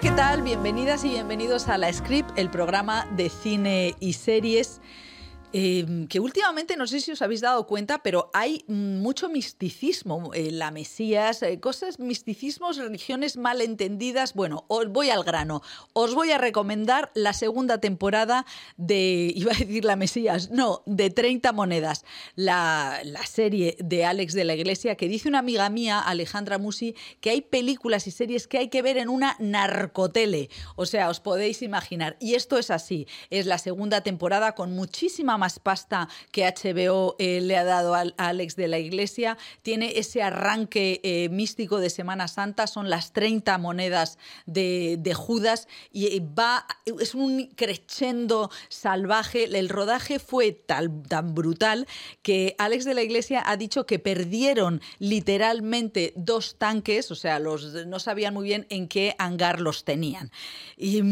Hola, ¿qué tal? Bienvenidas y bienvenidos a La Script, el programa de cine y series eh, que últimamente, no sé si os habéis dado cuenta, pero hay mucho misticismo en la Mesías, eh, cosas, misticismos, religiones mal entendidas. Bueno, os voy al grano. Os voy a recomendar la segunda temporada de, iba a decir la Mesías, no, de 30 monedas, la, la serie de Alex de la Iglesia, que dice una amiga mía, Alejandra Musi, que hay películas y series que hay que ver en una narcotele. O sea, os podéis imaginar. Y esto es así. Es la segunda temporada con muchísima más pasta que HBO eh, le ha dado a, Alex de la Iglesia. Tiene ese arranque eh, místico de Semana Santa, son las 30 monedas de, Judas y eh, va, es un crescendo salvaje. El rodaje fue tan brutal que Alex de la Iglesia ha dicho que perdieron literalmente dos tanques, o sea, los, no sabían muy bien en qué hangar los tenían. Y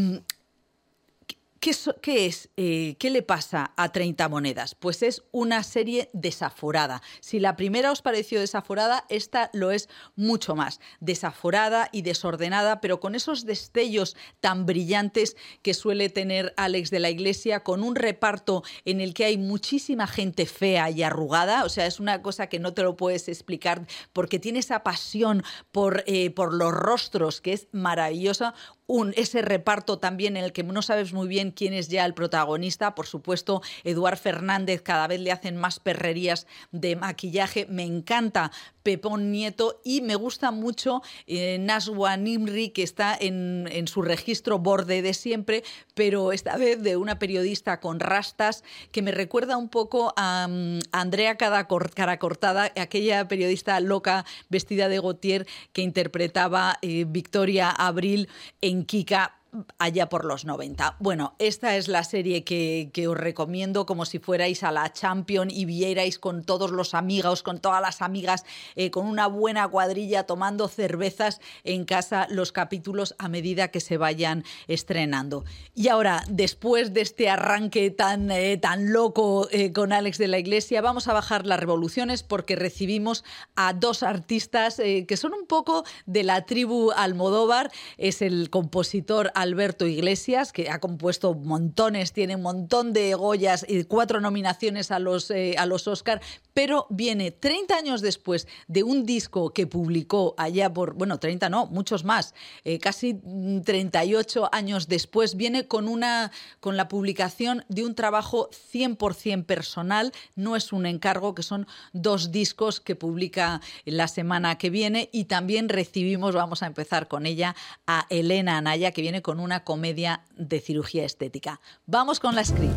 ¿Qué, es? Eh, ¿Qué le pasa a 30 monedas? Pues es una serie desaforada. Si la primera os pareció desaforada, esta lo es mucho más. Desaforada y desordenada, pero con esos destellos tan brillantes que suele tener Alex de la Iglesia, con un reparto en el que hay muchísima gente fea y arrugada. O sea, es una cosa que no te lo puedes explicar porque tiene esa pasión por, eh, por los rostros que es maravillosa un, ese reparto también en el que no sabes muy bien quién es ya el protagonista. Por supuesto, Eduard Fernández cada vez le hacen más perrerías de maquillaje. Me encanta Pepón Nieto y me gusta mucho eh, Naswa Nimri, que está en, su registro borde de siempre, pero esta vez de una periodista con rastas que me recuerda un poco a, mm, Andrea Cara Cortada, aquella periodista loca vestida de Gautier que interpretaba eh, Victoria Abril en Kika allá por los 90. Bueno, esta es la serie que, os recomiendo como si fuerais a la Champion y vierais con todos los amigos, con todas las amigas, eh, con una buena cuadrilla tomando cervezas en casa los capítulos a medida que se vayan estrenando. Y ahora, después de este arranque tan, eh, tan loco eh, con Alex de la Iglesia, vamos a bajar las revoluciones porque recibimos a dos artistas que son un poco de la tribu Almodóvar. Es el compositor Alberto Iglesias, que ha compuesto montones, tiene un montón de Goyas y cuatro nominaciones a los, eh, a los Oscar, pero viene 30 años después de un disco que publicó allá por, bueno, 30 no, muchos más, eh, casi 38 años después, viene con, una, con la publicación de un trabajo 100% personal, no es un encargo, que son dos discos que publica la semana que viene y también recibimos, vamos a empezar con ella, a Elena Anaya, que viene con una comedia de cirugía estética. Vamos con la script.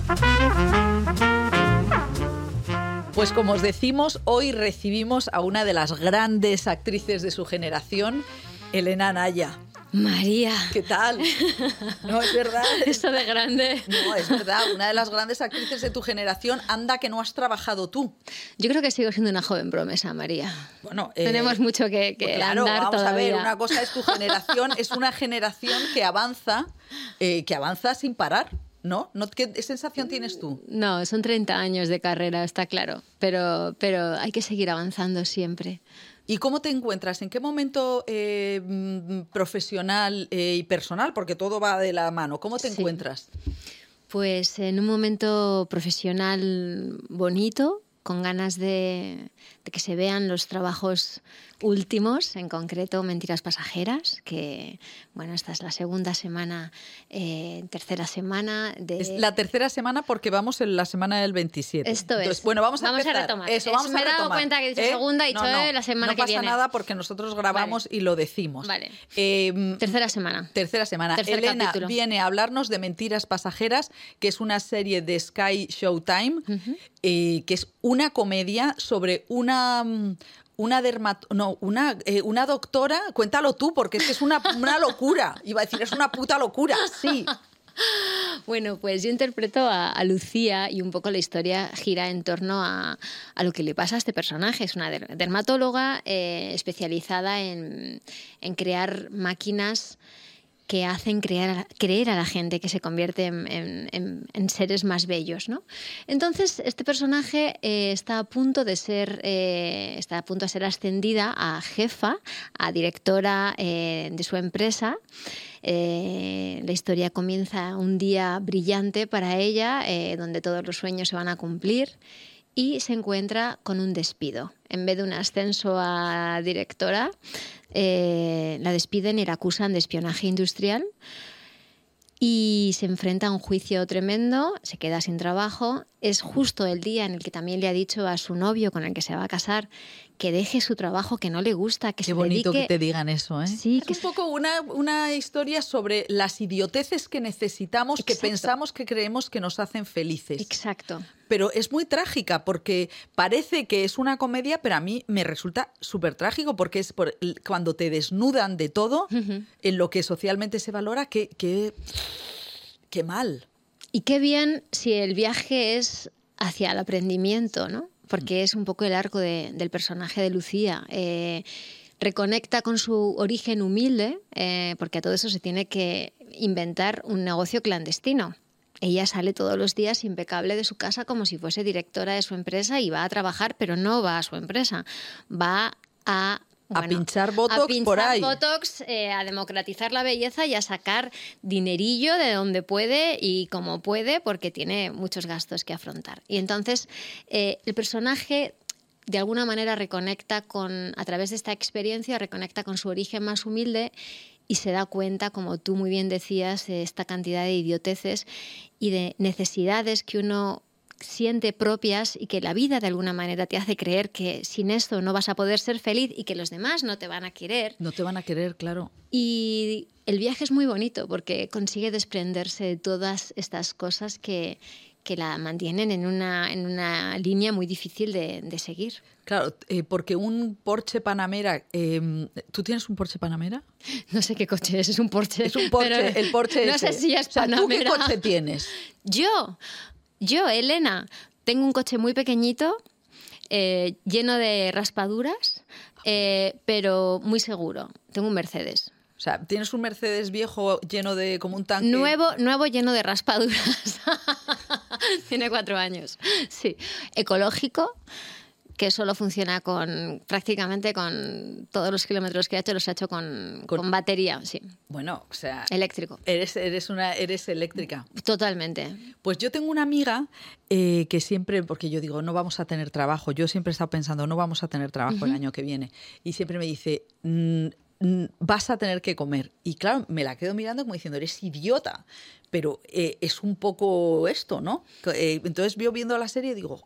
Pues como os decimos, hoy recibimos a una de las grandes actrices de su generación, Elena Naya. María. ¿Qué tal? No, es verdad. Esto de grande. No, es verdad. Una de las grandes actrices de tu generación, anda que no has trabajado tú. Yo creo que sigo siendo una joven promesa, María. Bueno, eh, tenemos mucho que, que pues claro, vamos a ver, una cosa es tu generación, es una generación que avanza, eh, que avanza sin parar. ¿No? ¿No? ¿Qué sensación tienes tú? No, son 30 años de carrera, está claro, pero, pero hay que seguir avanzando siempre. ¿Y cómo te encuentras? ¿En qué momento eh, mm, profesional eh, y personal? Porque todo va de la mano. ¿Cómo te encuentras? Pues en un momento profesional bonito, con ganas de, de que se vean los trabajos últimos, en concreto Mentiras Pasajeras, que bueno, esta es la segunda semana, eh, tercera semana de... Es la tercera semana porque vamos en la semana del 27. Esto es. bueno, vamos a, vamos a retomar. Eso, vamos me he dado cuenta que he dicho ¿eh? segunda y no, no, la semana que viene. No pasa nada porque nosotros grabamos y lo decimos. Vale. Eh, tercera semana. Tercera semana. Elena viene a hablarnos de Mentiras Pasajeras, que es una serie de Sky Showtime, que es una comedia sobre una una no, una, eh, una doctora, cuéntalo tú, porque es que es una, una locura. Iba a decir, es una puta locura, sí. Bueno, pues yo interpreto a, Lucía y un poco la historia gira en torno a, a, lo que le pasa a este personaje. Es una dermatóloga eh, especializada en, en, crear máquinas que hacen creer, a la gente que se convierte en, seres más bellos. ¿no? Entonces, este personaje eh, está a punto de ser, eh, está a punto de ser ascendida a jefa, a directora eh, de su empresa. la historia comienza un día brillante para ella, donde todos los sueños se van a cumplir y se encuentra con un despido. En vez de un ascenso a directora, eh, la despiden y la acusan de espionaje industrial y se enfrenta a un juicio tremendo, se queda sin trabajo. Es justo el día en el que también le ha dicho a su novio con el que se va a casar que deje su trabajo, que no le gusta, que Qué se bonito dedique... que te digan eso, ¿eh? Sí, es un poco una, una, historia sobre las idioteces que necesitamos, que pensamos que creemos que nos hacen felices. Exacto. Pero es muy trágica porque parece que es una comedia, pero a mí me resulta súper trágico porque es por, cuando te desnudan de todo en lo que socialmente se valora, que, que, qué mal. Y qué bien si el viaje es hacia el aprendimiento, ¿no? Porque es un poco el arco del personaje de Lucía. Eh, reconecta con su origen humilde, eh, porque a todo eso se tiene que inventar un negocio clandestino. Ella sale todos los días impecable de su casa como si fuese directora de su empresa y va a trabajar, pero no va a su empresa, va a a pinchar Botox por ahí. Botox, eh, a democratizar la belleza y a sacar dinerillo de donde puede y como puede, porque tiene muchos gastos que afrontar. Y entonces eh, el personaje de alguna manera reconecta con, a través de esta experiencia, reconecta con su origen más humilde y se da cuenta, como tú muy bien decías, de esta cantidad de idioteces y de necesidades que uno siente propias y que la vida de alguna manera te hace creer que sin esto no vas a poder ser feliz y que los demás no te van a querer. No te van a querer, claro. Y el viaje es muy bonito porque consigue desprenderse de todas estas cosas que, que la mantienen en una, en una línea muy difícil de, de seguir. Claro, eh, porque un Porsche Panamera, eh, ¿tú tienes un Porsche Panamera? No sé qué coche es, es un Porsche. Es un Porsche, el Porsche No sé si es Panamera. ¿Tú qué coche tienes? Yo, yo, Elena, tengo un coche muy pequeñito, eh, lleno de raspaduras, eh, pero muy seguro. Tengo un Mercedes. O sea, tienes un Mercedes viejo lleno de como un tanque. Nuevo, nuevo lleno de raspaduras. Tiene cuatro años. Sí. Ecológico que solo funciona con prácticamente con todos los kilómetros que ha hecho los ha hecho con, con, batería, sí. Bueno, o sea, eléctrico. Eres eres una eres eléctrica. Totalmente. Pues yo tengo una amiga eh, que siempre, porque yo digo, no vamos a tener trabajo. Yo siempre he estado pensando, no vamos a tener trabajo el año que viene. Y siempre me dice. vas a tener que comer. Y claro, me la quedo mirando como diciendo, eres idiota. Pero eh, es un poco esto, ¿no? Eh, entonces yo viendo la serie digo,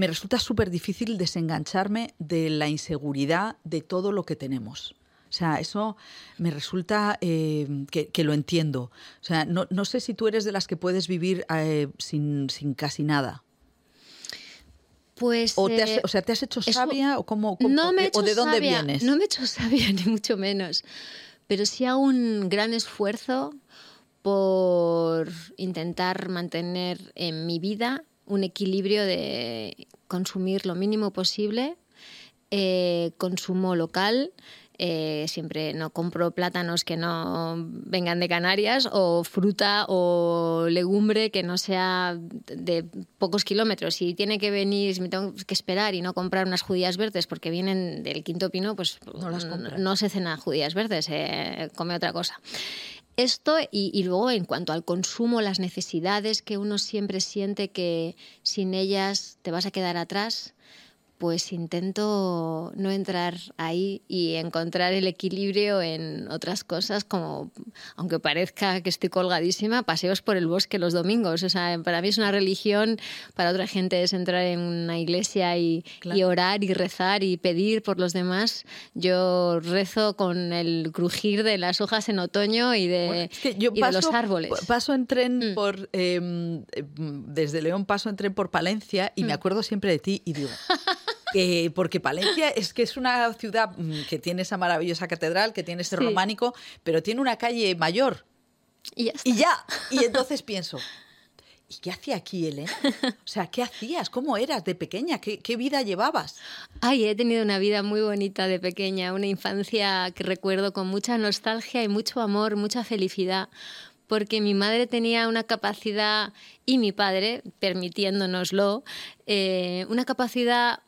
me resulta súper difícil desengancharme de la inseguridad de todo lo que tenemos. O sea, eso me resulta eh, que, lo entiendo. O sea, no, no, sé si tú eres de las que puedes vivir eh, sin, sin, casi nada. Pues. O, te has, eh, o sea, ¿te has hecho sabia o, cómo, no me he hecho o de dónde sabia, vienes? No me he hecho sabia, ni mucho menos. Pero sí hago un gran esfuerzo por intentar mantener en mi vida un equilibrio de consumir lo mínimo posible, eh, consumo local, eh, siempre no compro plátanos que no vengan de Canarias o fruta o legumbre que no sea de pocos kilómetros. Si tiene que venir, si me tengo que esperar y no comprar unas judías verdes porque vienen del quinto pino, pues no, las no se cena judías verdes, se come otra cosa. Esto y, y, luego en cuanto al consumo, las necesidades que uno siempre siente que sin ellas te vas a quedar atrás, pues intento no entrar ahí y encontrar el equilibrio en otras cosas, como, aunque parezca que estoy colgadísima, paseos por el bosque los domingos. O sea, para mí es una religión, para otra gente es entrar en una iglesia y, y orar y rezar y pedir por los demás. Yo rezo con el crujir de las hojas en otoño y de, bueno, es que yo y paso, de los árboles. Paso en tren mm. por, eh, desde León paso en tren por Palencia y mm. me acuerdo siempre de ti y digo... Eh, porque Palencia es que es una ciudad mm, que tiene esa maravillosa catedral, que tiene ese sí. románico, pero tiene una calle mayor. Y ya. Y ya. Y entonces pienso, ¿Y qué hacía aquí, Elena? O sea, ¿qué hacías? ¿Cómo eras de pequeña? ¿Qué, ¿Qué, vida llevabas? Ay, he tenido una vida muy bonita de pequeña, una infancia que recuerdo con mucha nostalgia y mucho amor, mucha felicidad, porque mi madre tenía una capacidad, y mi padre, permitiéndonoslo, eh, una capacidad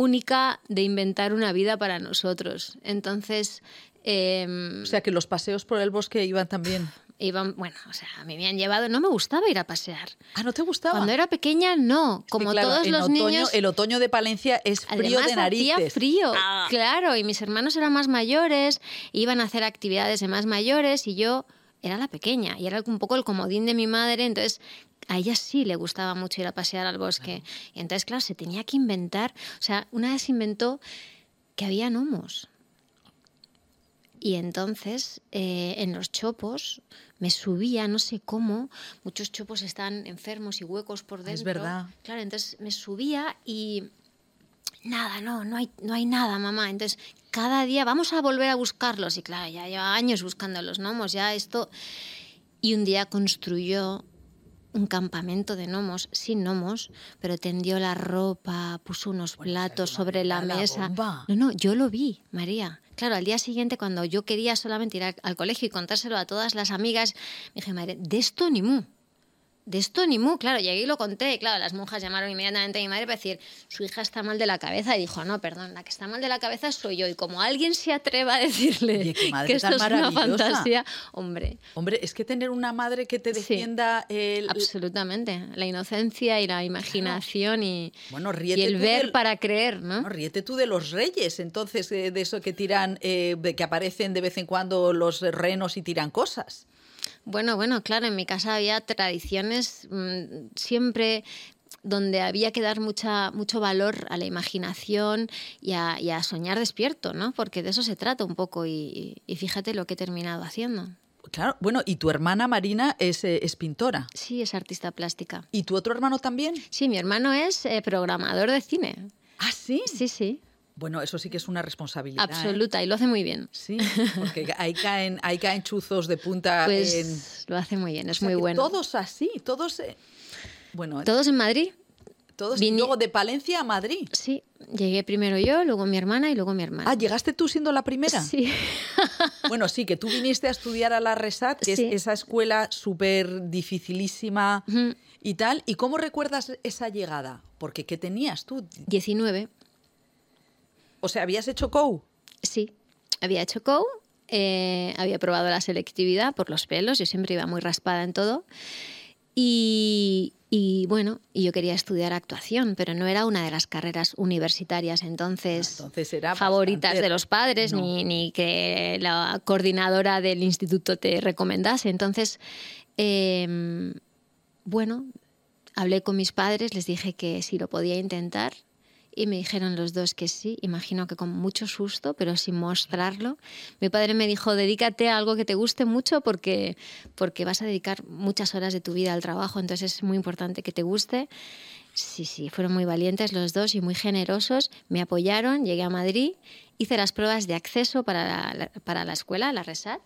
única de inventar una vida para nosotros. Entonces... Eh, o sea, que los paseos por el bosque iban también iban, bueno, o sea, a mí me han llevado, no me gustaba ir a pasear. Ah, ¿no te gustaba? Cuando era pequeña, no. Como todos los niños. El otoño de Palencia es frío de narices. Hacía frío, ah. claro, y mis hermanos eran más mayores, iban a hacer actividades de más mayores y yo era la pequeña y era un poco el comodín de mi madre, entonces a ella sí le gustaba mucho ir a pasear al bosque. Y entonces, claro, se tenía que inventar, o sea, una vez inventó que había gnomos. Y entonces eh, en los chopos me subía, no sé cómo, muchos chopos están enfermos y huecos por dentro. Es verdad. Claro, entonces me subía y nada, no, no hay, no hay nada, mamá. Entonces cada día vamos a volver a buscarlos. Y claro, ya lleva años buscando los gnomos, ya esto. Y un día construyó un campamento de gnomos, sin gnomos, pero tendió la ropa, puso unos platos sobre la mesa. No, no, yo lo vi, María. Claro, al día siguiente, cuando yo quería solamente ir al colegio y contárselo a todas las amigas, me dije, madre, de esto ni mu de esto ni mu, claro, llegué y lo conté, claro, las monjas llamaron inmediatamente a mi madre para decir, su hija está mal de la cabeza, y dijo, no, perdón, la que está mal de la cabeza soy yo, y como alguien se atreva a decirle que esto es una fantasía, hombre. Hombre, es que tener una madre que te defienda el... Absolutamente, la inocencia y la imaginación y, bueno, y el ver para creer, ¿no? Ríete tú de los reyes, entonces, eh, de eso que tiran, eh, que aparecen de vez en cuando los renos y tiran cosas. Bueno, bueno, claro, en mi casa había tradiciones mm, siempre donde había que dar mucha, mucho valor a la imaginación y a, soñar despierto, ¿no? Porque de eso se trata un poco y, fíjate lo que he terminado haciendo. Claro, bueno, y tu hermana Marina es, eh, es, pintora. Sí, es artista plástica. ¿Y tu otro hermano también? Sí, mi hermano es eh, programador de cine. ¿Ah, sí? Sí, sí. Bueno, eso sí que es una responsabilidad. ¿eh? Absoluta, y lo hace muy bien. Sí, porque ahí caen, ahí caen chuzos de punta. Pues lo hace muy bien, es muy bueno. Todos así, todos. Eh, bueno, todos en Madrid. Todos luego de Palencia a Madrid. Sí, llegué primero yo, luego mi hermana y luego mi hermana. Ah, ¿llegaste tú siendo la primera? Sí. bueno, sí, que tú viniste a estudiar a la Resat, que es esa escuela súper dificilísima y tal. ¿Y cómo recuerdas esa llegada? Porque ¿qué tenías tú? 19. O sea, ¿habías hecho COU? Sí, había hecho COU, eh, había probado la selectividad por los pelos, yo siempre iba muy raspada en todo. Y, y bueno, yo quería estudiar actuación, pero no era una de las carreras universitarias entonces, favoritas de los padres, ni, ni, que la coordinadora del instituto te recomendase. Entonces, em, bueno, hablé con mis padres, les dije que si lo podía intentar, y me dijeron los dos que sí, imagino que con mucho susto, pero sin mostrarlo. Mi padre me dijo, dedícate a algo que te guste mucho porque, porque vas a dedicar muchas horas de tu vida al trabajo, entonces es muy importante que te guste. Sí, sí, fueron muy valientes los dos y muy generosos, me apoyaron, llegué a Madrid, hice las pruebas de acceso para la, para la escuela, la RESAT,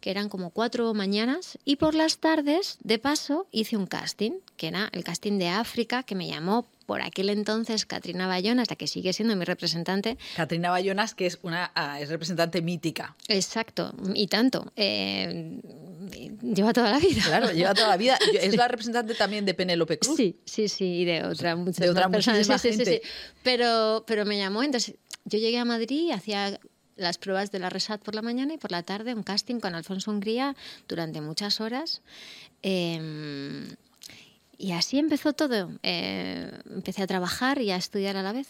que eran como cuatro mañanas, y por las tardes, de paso, hice un casting, que era el casting de África, que me llamó por aquel entonces Katrina Bayonas, la que sigue siendo mi representante. Katrina Bayonas, que es una ah, es representante mítica. Exacto, y tanto. Eh, lleva toda la vida. Claro, lleva toda la vida. Es la representante también de Penélope Cruz. Sí, sí, sí, y de otra, muchas de otra personas. Sí, sí, sí, pero, pero me llamó, entonces yo llegué a Madrid, hacía las pruebas de la RESAT por la mañana y por la tarde un casting con Alfonso Hungría durante muchas horas. Eh, y así empezó todo. Eh, empecé a trabajar y a estudiar a la vez.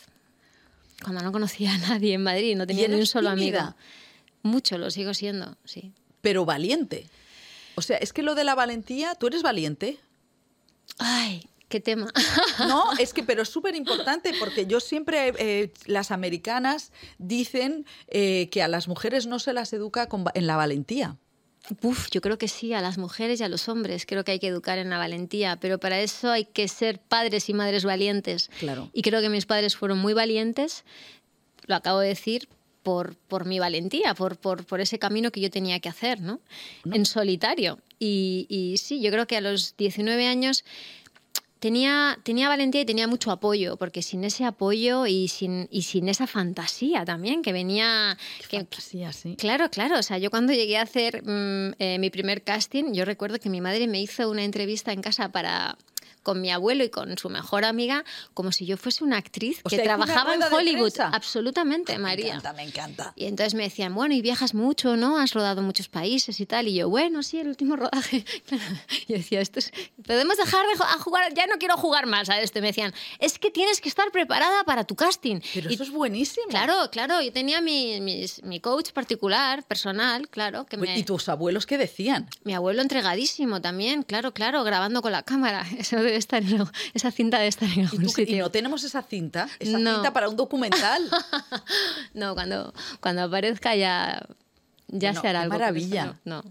Cuando no conocía a nadie en Madrid, no tenía ni un solo amigo. Mucho, lo sigo siendo, sí. Pero valiente. O sea, es que lo de la valentía, ¿tú eres valiente? Ay, qué tema. No, es que, pero es súper importante porque yo siempre, eh, las americanas dicen eh, que a las mujeres no se las educa en la valentía. Uf, yo creo que sí, a las mujeres y a los hombres. Creo que hay que educar en la valentía, pero para eso hay que ser padres y madres valientes. Claro. Y creo que mis padres fueron muy valientes, lo acabo de decir, por, por mi valentía, por, por, por, ese camino que yo tenía que hacer, ¿no? En solitario. Y, y sí, yo creo que a los 19 años tenía, tenía valentía y tenía mucho apoyo, porque sin ese apoyo y sin, y sin esa fantasía también que venía... que, fantasía, sí. Claro, claro. O sea, yo cuando llegué a hacer mm, eh, mi primer casting, yo recuerdo que mi madre me hizo una entrevista en casa para con mi abuelo y con su mejor amiga como si yo fuese una actriz que trabajaba en Hollywood. Absolutamente, María. Me encanta, me encanta. Y entonces me decían, bueno, y viajas mucho, ¿no? Has rodado muchos países y tal. Y yo, bueno, sí, el último rodaje. y decía, esto es... podemos dejar de jugar, ya no quiero jugar más a esto. Y me decían, es que tienes que estar preparada para tu casting. Pero y, eso es buenísimo. Claro, claro. Yo tenía mi, mi, coach particular, personal, claro. Que me... ¿Y tus abuelos qué decían? Mi abuelo entregadísimo también, claro, claro, grabando con la cámara. Eso debe estar en, esa cinta de estar en algún ¿Y, sitio. ¿Y no tenemos esa cinta? ¿Esa cinta para un documental? no, cuando, cuando aparezca ya, ya se hará algo. maravilla. No,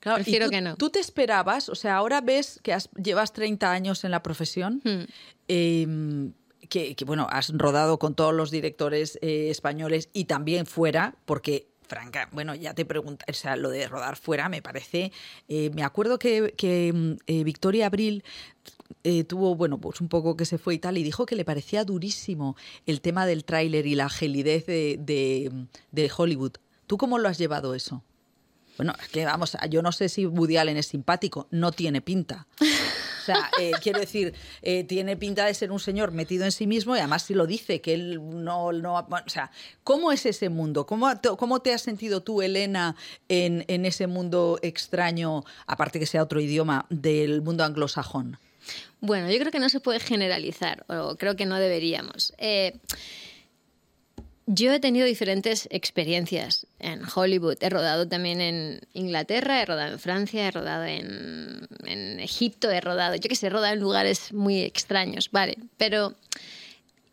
Claro, Prefiero tú, que no. ¿Tú te esperabas? O sea, ahora ves que llevas 30 años en la profesión. Hmm. Eh, que, que, bueno, has rodado con todos los directores eh, españoles y también fuera, porque Franca, bueno, ya te pregunto, o sea, lo de rodar fuera me parece. Eh, me acuerdo que, que eh, Victoria Abril eh, tuvo, bueno, pues un poco que se fue y tal, y dijo que le parecía durísimo el tema del tráiler y la gelidez de, de, de Hollywood. ¿Tú cómo lo has llevado eso? Bueno, es que vamos, yo no sé si Woody Allen es simpático, no tiene pinta. O sea, eh, quiero decir, eh, tiene pinta de ser un señor metido en sí mismo y además si lo dice, que él no... no bueno, o sea, ¿cómo es ese mundo? ¿Cómo, cómo te has sentido tú, Elena, en, en ese mundo extraño, aparte que sea otro idioma, del mundo anglosajón? Bueno, yo creo que no se puede generalizar, o creo que no deberíamos. Eh, yo he tenido diferentes experiencias en Hollywood. He rodado también en Inglaterra, he rodado en Francia, he rodado en, en Egipto, he rodado, yo que sé, he rodado en lugares muy extraños, vale. Pero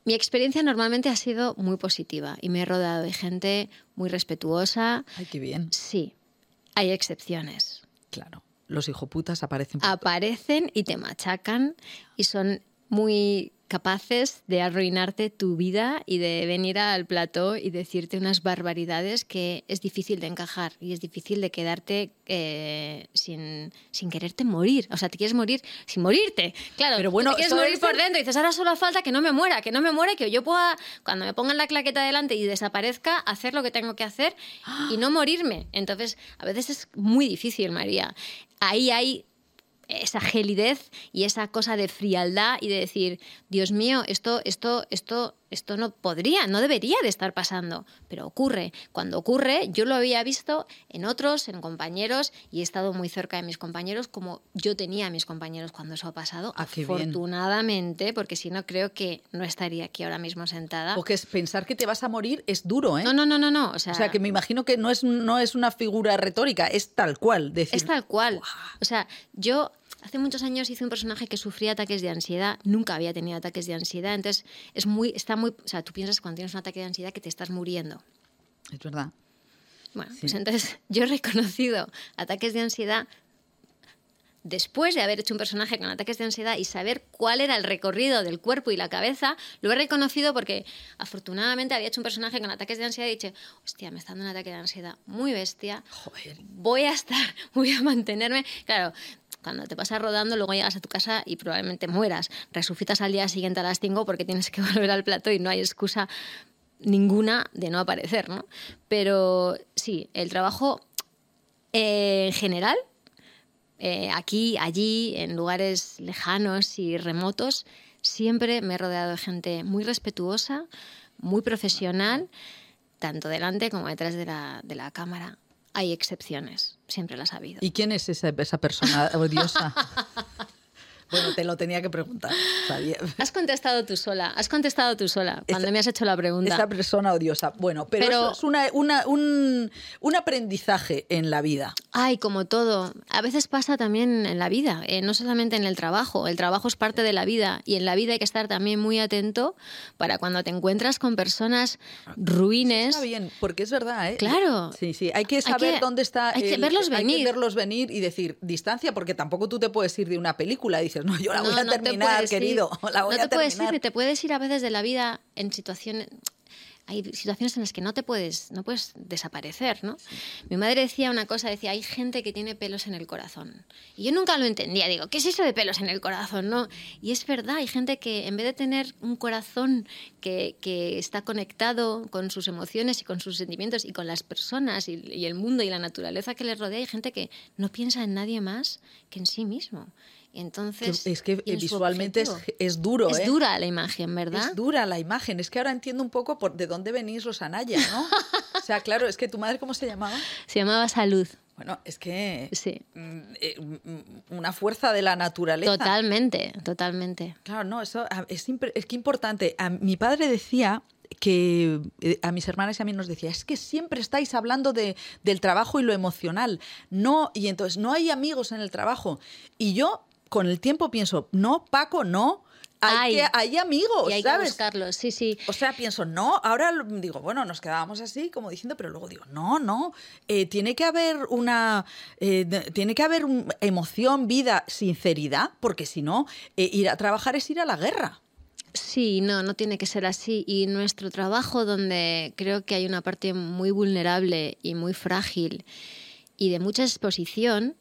mi experiencia normalmente ha sido muy positiva y me he rodado de gente muy respetuosa. Ay, qué bien. Sí, hay excepciones. Claro. Los hijoputas aparecen. Aparecen y te machacan y son muy capaces de arruinarte tu vida y de venir al plató y decirte unas barbaridades que es difícil de encajar y es difícil de quedarte eh, sin, sin quererte morir. O sea, te quieres morir sin morirte. Claro, pero bueno, te quieres morir por dentro y dices, ahora solo falta que no me muera, que no me muera, que yo pueda, cuando me pongan la claqueta delante y desaparezca, hacer lo que tengo que hacer y no morirme. Entonces, a veces es muy difícil, María. Ahí hay esa gelidez y esa cosa de frialdad y de decir, Dios mío, esto, esto, esto, esto no podría, no debería de estar pasando, pero ocurre. Cuando ocurre, yo lo había visto en otros, en compañeros, y he estado muy cerca de mis compañeros, como yo tenía a mis compañeros cuando eso ha pasado, ah, afortunadamente, porque si no creo que no estaría aquí ahora mismo sentada. Porque es pensar que te vas a morir es duro, ¿eh? No, no, no, no, no. O sea, o sea que me imagino que no es, no es una figura retórica, es tal cual. Decir, es tal cual. O sea, yo hace muchos años hice un personaje que sufría ataques de ansiedad, nunca había tenido ataques de ansiedad, entonces es muy, está muy, o sea, tú piensas cuando tienes un ataque de ansiedad que te estás muriendo. Es verdad. Bueno, pues entonces yo he reconocido ataques de ansiedad después de haber hecho un personaje con ataques de ansiedad y saber cuál era el recorrido del cuerpo y la cabeza, lo he reconocido porque afortunadamente había hecho un personaje con ataques de ansiedad y dicho, hostia, me está dando un ataque de ansiedad muy bestia, Joder. voy a estar, voy a mantenerme. Claro, cuando te pasas rodando, luego llegas a tu casa y probablemente mueras. Resucitas al día siguiente a las 5 porque tienes que volver al plato y no hay excusa ninguna de no aparecer, ¿no? Pero sí, el trabajo en general, eh, aquí, allí, en lugares lejanos y remotos, siempre me he rodeado de gente muy respetuosa, muy profesional, tanto delante como detrás de la, de la cámara hay excepciones, siempre las ha habido. ¿Y quién es esa, esa persona odiosa? Bueno, te lo tenía que preguntar. Sabía. Has contestado tú sola, has contestado tú sola cuando me has hecho la pregunta. Esa persona odiosa. Bueno, pero, eso es una, una, un, un, aprendizaje en la vida. Ay, como todo. A veces pasa también en la vida, eh, no solamente en el trabajo. El trabajo es parte de la vida y en la vida hay que estar también muy atento para cuando te encuentras con personas ruines. Está bien, porque es verdad, ¿eh? Claro. Sí, sí. Hay que saber hay que, dónde está. Hay que verlos venir. Hay que verlos venir y decir distancia, porque tampoco tú te puedes ir de una película y dices, no, yo la voy no, a terminar, querido. La voy no a te puedes terminar. ir, te puedes ir a veces de la vida en situaciones hay situaciones en las que no te puedes, no puedes desaparecer, ¿no? Mi madre decía una cosa, decía, hay gente que tiene pelos en el corazón. Y yo nunca lo entendía, digo, ¿qué es eso de pelos en el corazón? No? Y es verdad, hay gente que en vez de tener un corazón que, que está conectado con sus emociones y con sus sentimientos y con las personas y, y el mundo y la naturaleza que les rodea, hay gente que no piensa en nadie más que en sí mismo. Entonces, es que visualmente es, duro. Es ¿eh? dura la imagen, ¿verdad? Es dura la imagen. Es que ahora entiendo un poco por de dónde venís los Anaya, ¿no? o sea, claro, es que tu madre, ¿cómo se llamaba? Se llamaba Salud. Bueno, es que sí. Mm, eh, mm, una fuerza de la naturaleza. Totalmente, totalmente. Claro, no, eso es, es que importante. A, mi padre decía que eh, a mis hermanas y a mí nos decía, es que siempre estáis hablando de, del trabajo y lo emocional. No, y entonces no hay amigos en el trabajo. Y yo con el tiempo pienso, no, Paco, no. Hay, que, hay amigos, y hay ¿sabes? que buscarlos, sí, sí. O sea, pienso, no, ahora digo, bueno, nos quedábamos así, como diciendo, pero luego digo, no, no, eh, tiene que haber una, eh, tiene que haber emoción, vida, sinceridad, porque si no, eh, ir a trabajar es ir a la guerra. Sí, no, no tiene que ser así. Y nuestro trabajo, donde creo que hay una parte muy vulnerable y muy frágil y de mucha exposición,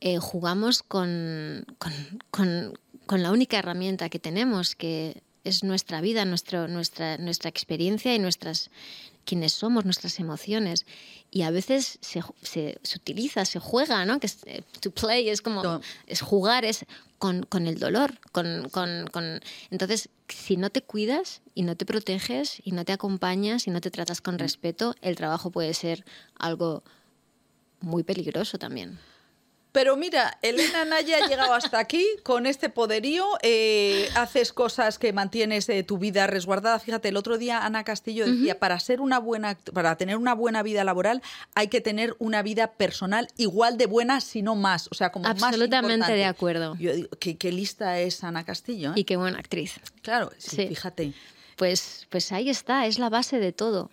eh, jugamos con, con, con, la única herramienta que tenemos, que es nuestra vida, nuestro, nuestra, nuestra experiencia y nuestras quienes somos, nuestras emociones. Y a veces se, se, se utiliza, se juega, ¿no? Que es, eh, to play es como es jugar, es con, con el dolor. Con, con, con, Entonces, si no te cuidas y no te proteges y no te acompañas y no te tratas con mm. respeto, el trabajo puede ser algo muy peligroso también. Pero mira, Elena Naya ha llegado hasta aquí con este poderío. Eh, haces cosas que mantienes eh, tu vida resguardada. Fíjate, el otro día Ana Castillo decía, para ser una buena, para tener una buena vida laboral, hay que tener una vida personal igual de buena, si no más. O sea, como Absolutamente de acuerdo. Yo digo, ¿qué, lista es Ana Castillo. ¿eh? Y qué buena actriz. Claro, sí, fíjate. Pues, pues ahí está, es la base de todo.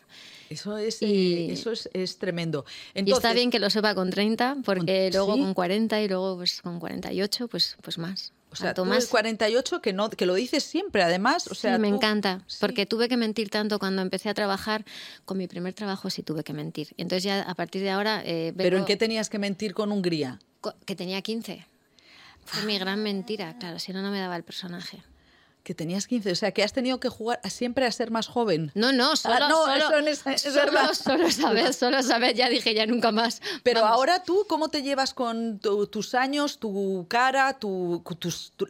Eso es, eh, eso es, tremendo. y está bien que lo sepa con 30, porque luego con 40 y luego pues, con 48, pues, pues más. O sea, tú 48 que, no, que lo dices siempre, además. O sea, sí, me encanta, porque tuve que mentir tanto cuando empecé a trabajar. Con mi primer trabajo sí tuve que mentir. Entonces ya a partir de ahora... Eh, ¿Pero en qué tenías que mentir con Hungría? Que tenía 15. Fue mi gran mentira, claro, si no, no me daba el personaje. Que tenías 15, o sea, que has tenido que jugar siempre a ser más joven. No, no, solo, ah, no, solo, es, solo, solo esa vez, solo esa vez, ya dije ya nunca más. Pero ahora tú, ¿cómo te llevas con tus años, tu cara, tu,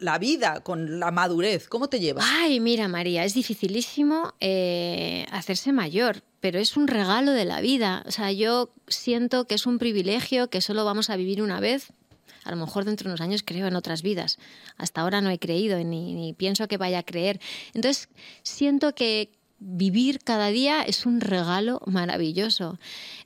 la vida, con la madurez? ¿Cómo te llevas? Ay, mira, María, es dificilísimo eh, hacerse mayor, pero es un regalo de la vida. O sea, yo siento que es un privilegio que solo vamos a vivir una vez, a lo mejor dentro de unos años creo en otras vidas. Hasta ahora no he creído ni, pienso que vaya a creer. Entonces, siento que, vivir cada día es un regalo maravilloso.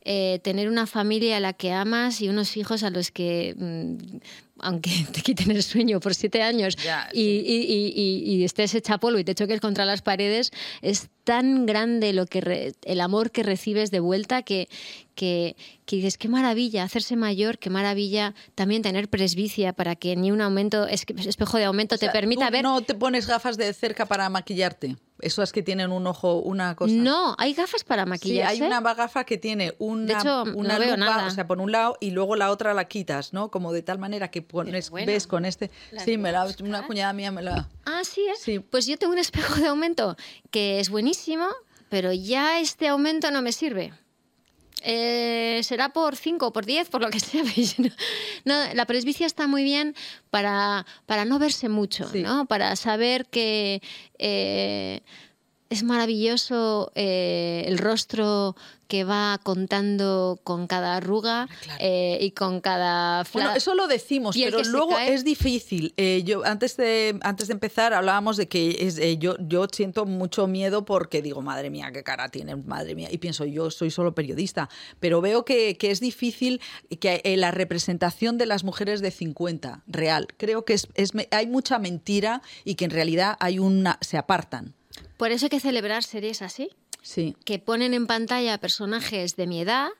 Eh, tener una familia a la que amas y unos hijos a los que, mm, aunque te quiten el sueño por siete años y, y, estés hecha polvo y te choques contra las paredes, es tan grande lo que el amor que recibes de vuelta que, que, que, dices, qué maravilla hacerse mayor, qué maravilla también tener presbicia para que ni un aumento, espejo de aumento te permita ver... No te pones gafas de cerca para maquillarte. Eso es que tienen un ojo, una cosa. No, hay gafas para maquillarse. Sí, hay una gafa que tiene una, de hecho, una no veo nada. o sea, por un lado y luego la otra la quitas, ¿no? Como de tal manera que pones, ves con este. Sí, me la, una cuñada mía me la. Ah, sí, ¿eh? sí. Pues yo tengo un espejo de aumento que es buenísimo, pero ya este aumento no me sirve. Eh, será por 5 o por 10, por lo que sea. no, la presbicia está muy bien para, para no verse mucho, ¿no? para saber que eh, es maravilloso eh, el rostro que va contando con cada arruga eh, y con cada bueno eso lo decimos pero luego es difícil. Eh, yo antes de antes de empezar hablábamos de que es, yo yo siento mucho miedo porque digo madre mía qué cara tiene madre mía y pienso yo soy solo periodista pero veo que, que es difícil que la representación de las mujeres de 50 real. Creo que es, es hay mucha mentira y que en realidad hay una se apartan. Por eso hay que celebrar series así. Sí. Que ponen en pantalla personajes de mi edad,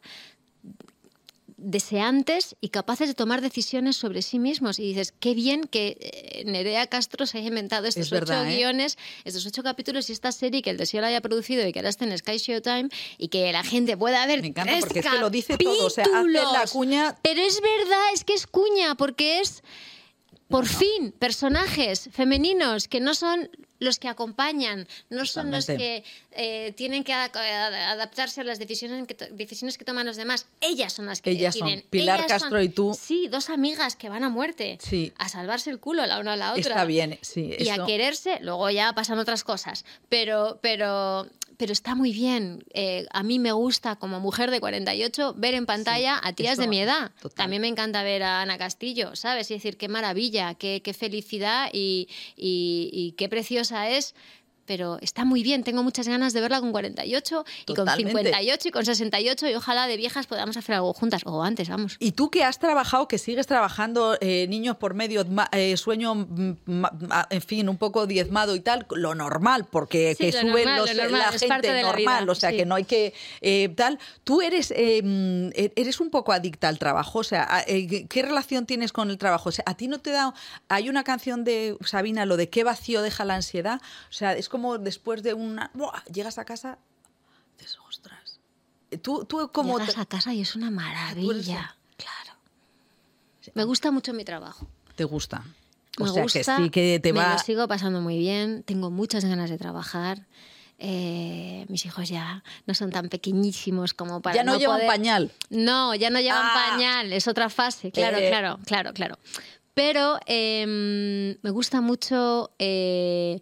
deseantes y capaces de tomar decisiones sobre sí mismos. Y dices, qué bien que eh, Nerea Castro se haya inventado estos ocho ¿eh? guiones, estos ocho capítulos y esta serie que el deseo la haya producido y que ahora esté en Sky Showtime y que la gente pueda ver. Me encanta porque es que lo dice todo, o sea, hace la cuña. Pero es verdad, es que es cuña, porque es por fin, personajes femeninos que no son los que acompañan, no son los que eh, tienen que adaptarse a las decisiones que, decisiones que toman los demás. Ellas son las que Ellas deciden. son Pilar Castro y tú. Sí, dos amigas que van a muerte. Sí. A salvarse el culo la una a la otra. Está bien, sí. Y a quererse, luego ya pasan otras cosas. Pero, pero pero está muy bien. Eh, a mí me gusta, como mujer de 48, ver en pantalla a tías de mi edad. También me encanta ver a Ana Castillo, ¿sabes? Y decir, qué maravilla, qué, qué felicidad y, y qué preciosa es pero está muy bien. Tengo muchas ganas de verla con 48 y con 58 y con 68 y ojalá de viejas podamos hacer algo juntas o antes, vamos. Y tú que has trabajado, que sigues trabajando, eh, niños por medio, eh, sueño, en fin, un poco diezmado y tal, lo normal, porque que suben los, la gente normal, o sea que no hay que eh, tal. Tú eres, em, e-, eres un poco adicta al trabajo, o sea, ¿qué relación tienes con el trabajo? O sea, a ti no te da, hay una canción de Sabina, lo de qué vacío deja la ansiedad, o sea, es como después de una... Llegas a casa, dices, ostras. Tú, tú como Llegas a casa y es una maravilla. Claro. Me gusta mucho mi trabajo. ¿Te gusta? Me gusta, que sí que te va... Me lo sigo pasando muy bien. Tengo muchas ganas de trabajar. Eh, mis hijos ya no son tan pequeñísimos como para ya no, llevan pañal no ya no llevan ah. pañal es otra fase claro eh. claro claro claro pero em, me gusta mucho eh,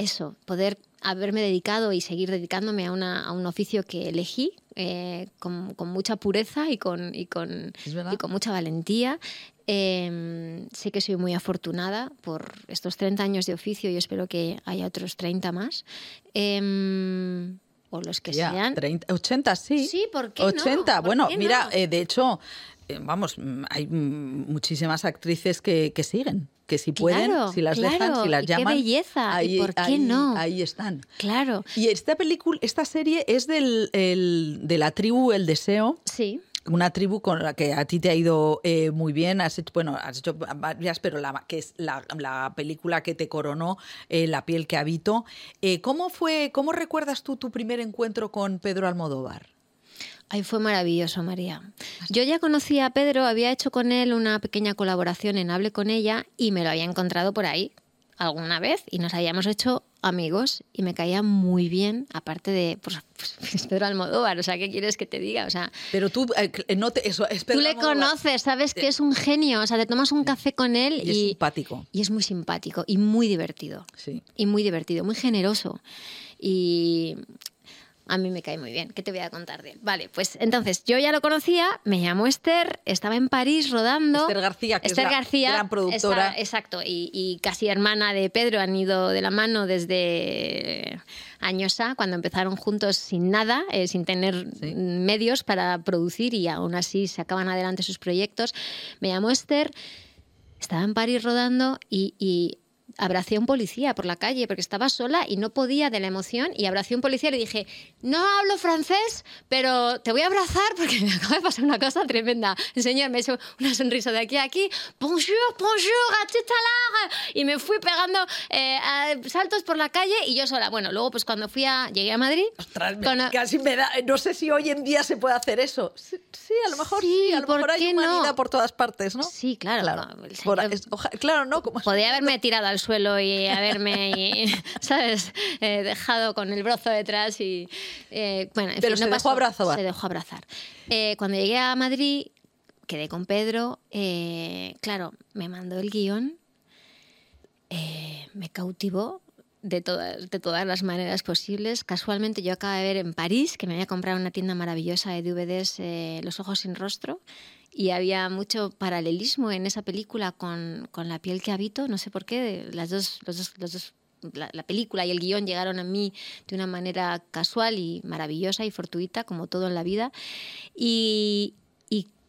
eso, poder haberme dedicado y seguir dedicándome a, una, a un oficio que elegí eh, con, con, mucha pureza y con, y con, y con mucha valentía. Eh, sé que soy muy afortunada por estos 30 años de oficio y espero que haya otros 30 más. Eh, o los que sean. 30, 80, sí. Sí, ¿por qué 80, no? bueno, mira, eh, de hecho, eh, vamos, hay muchísimas actrices que, que siguen que si pueden, si las dejan, si las llaman. Qué belleza, ahí, ¿por qué no? Ahí están. Claro. Y esta película, esta serie es del, de la tribu El Deseo. Sí una tribu con la que a ti te ha ido eh, muy bien. Has hecho, bueno, has hecho varias, pero la, que es la, la película que te coronó, eh, La piel que habito. Eh, ¿Cómo fue, cómo recuerdas tú tu primer encuentro con Pedro Almodóvar? Ay, fue maravilloso, María. Yo ya conocía a Pedro, había hecho con él una pequeña colaboración en Hable con ella y me lo había encontrado por ahí alguna vez y nos habíamos hecho amigos y me caía muy bien, aparte de pues, pues Pedro Almodóvar, o sea, ¿qué quieres que te diga? O sea, pero tú eh, no te, eso, es Tú le conoces, sabes que es un genio, o sea, te tomas un café con él y, y es simpático. Y es muy simpático y muy divertido. Sí. Y muy divertido, muy generoso. Y a mí me cae muy bien. ¿Qué te voy a contar de él? Vale, pues entonces yo ya lo conocía, me llamó Esther, estaba en París rodando. Esther García, que Esther es la García, gran productora. exacto, y, casi hermana de Pedro, han ido de la mano desde años A, cuando empezaron juntos sin nada, eh, sin tener medios para producir y aún así sacaban adelante sus proyectos. Me llamó Esther, estaba en París rodando y abracé a un policía por la calle porque estaba sola y no podía de la emoción y abracé a un policía y le dije, no hablo francés, pero te voy a abrazar porque me acaba de pasar una cosa tremenda. El señor me hizo una sonrisa de aquí a aquí, bonjour, bonjour, a y me fui pegando eh, saltos por la calle y yo sola. Bueno, luego pues cuando fui a, llegué a Madrid... casi me da, no sé si hoy en día se puede hacer eso. Sí, a lo mejor sí, a lo mejor hay humanidad por todas partes, ¿no? Sí, claro. Claro, claro ¿no? Como podía haberme tirado al suelo y haberme, ¿sabes? Eh, dejado con el brozo detrás y... Eh, bueno, Pero se, dejó abrazar. se dejó abrazar. cuando llegué a Madrid, quedé con Pedro. claro, me mandó el guion. me cautivó de todas, de todas las maneras posibles. Casualmente yo acabo de ver en París, que me había comprado una tienda maravillosa de DVDs, Los ojos sin rostro, y había mucho paralelismo en esa película con, con La piel que habito, no sé por qué, las dos, los dos, la, la, película y el guion llegaron a mí de una manera casual y maravillosa y fortuita, como todo en la vida. Y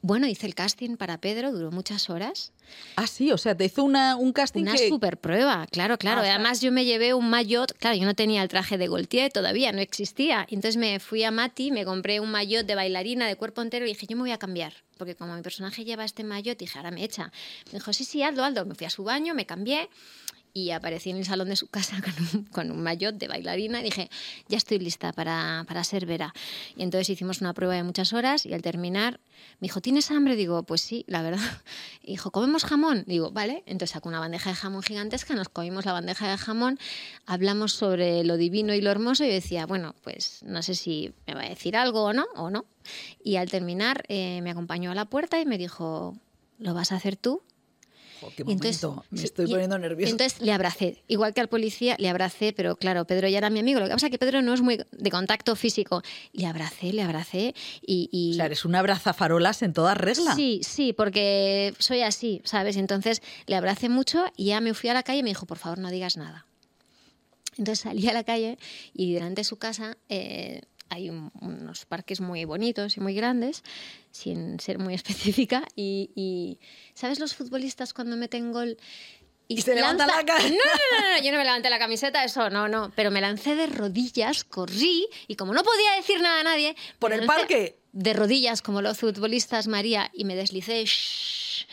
Bueno, hice el casting para Pedro, duró muchas horas. Ah, sí, o sea, te hizo una, un casting Una que... super prueba, claro, claro. Ah, Además, yo me llevé un maillot, claro, yo no tenía el traje de Gaultier todavía, no existía. Entonces me fui a Mati, me compré un maillot de bailarina de cuerpo entero y dije, yo me voy a cambiar. Porque como mi personaje lleva este maillot, dije, ahora me echa. Me dijo, sí, sí, hazlo, hazlo. Me fui a su baño, me cambié y aparecí en el salón de su casa con un, con maillot de bailarina y dije, ya estoy lista para, para ser Vera. Y entonces hicimos una prueba de muchas horas y al terminar me dijo, ¿tienes hambre? Digo, pues sí, la verdad. Y dijo, ¿comemos jamón? Digo, vale. Entonces sacó una bandeja de jamón gigantesca, nos comimos la bandeja de jamón, hablamos sobre lo divino y lo hermoso y decía, bueno, pues no sé si me va a decir algo o no, o no. Y al terminar eh, me acompañó a la puerta y me dijo, ¿lo vas a hacer tú? Qué Y entonces- momento, me estoy y- poniendo nervioso. Entonces le abracé, igual que al policía, le abracé, pero claro, Pedro ya era mi amigo. Lo que pasa es que Pedro no es muy de contacto físico. Le abracé, le abracé y. y- O sea, eres una abrazafarolas en toda regla. Sí, sí, porque soy así, ¿sabes? Entonces le abracé mucho y ya me fui a la calle y me dijo, por favor, no digas nada. Entonces salí a la calle y delante de su casa eh, hay un- unos parques muy bonitos y muy grandes, sin ser muy específica. Y, y, ¿sabes los futbolistas cuando meten gol? Y se levantan la cara. No, no, no, no, yo no me levanté la camiseta, eso no, no. Pero me lancé de rodillas, corrí y como no podía decir nada a nadie. ¿Por el parque? De rodillas, como los futbolistas María, y me deslicé. shhh.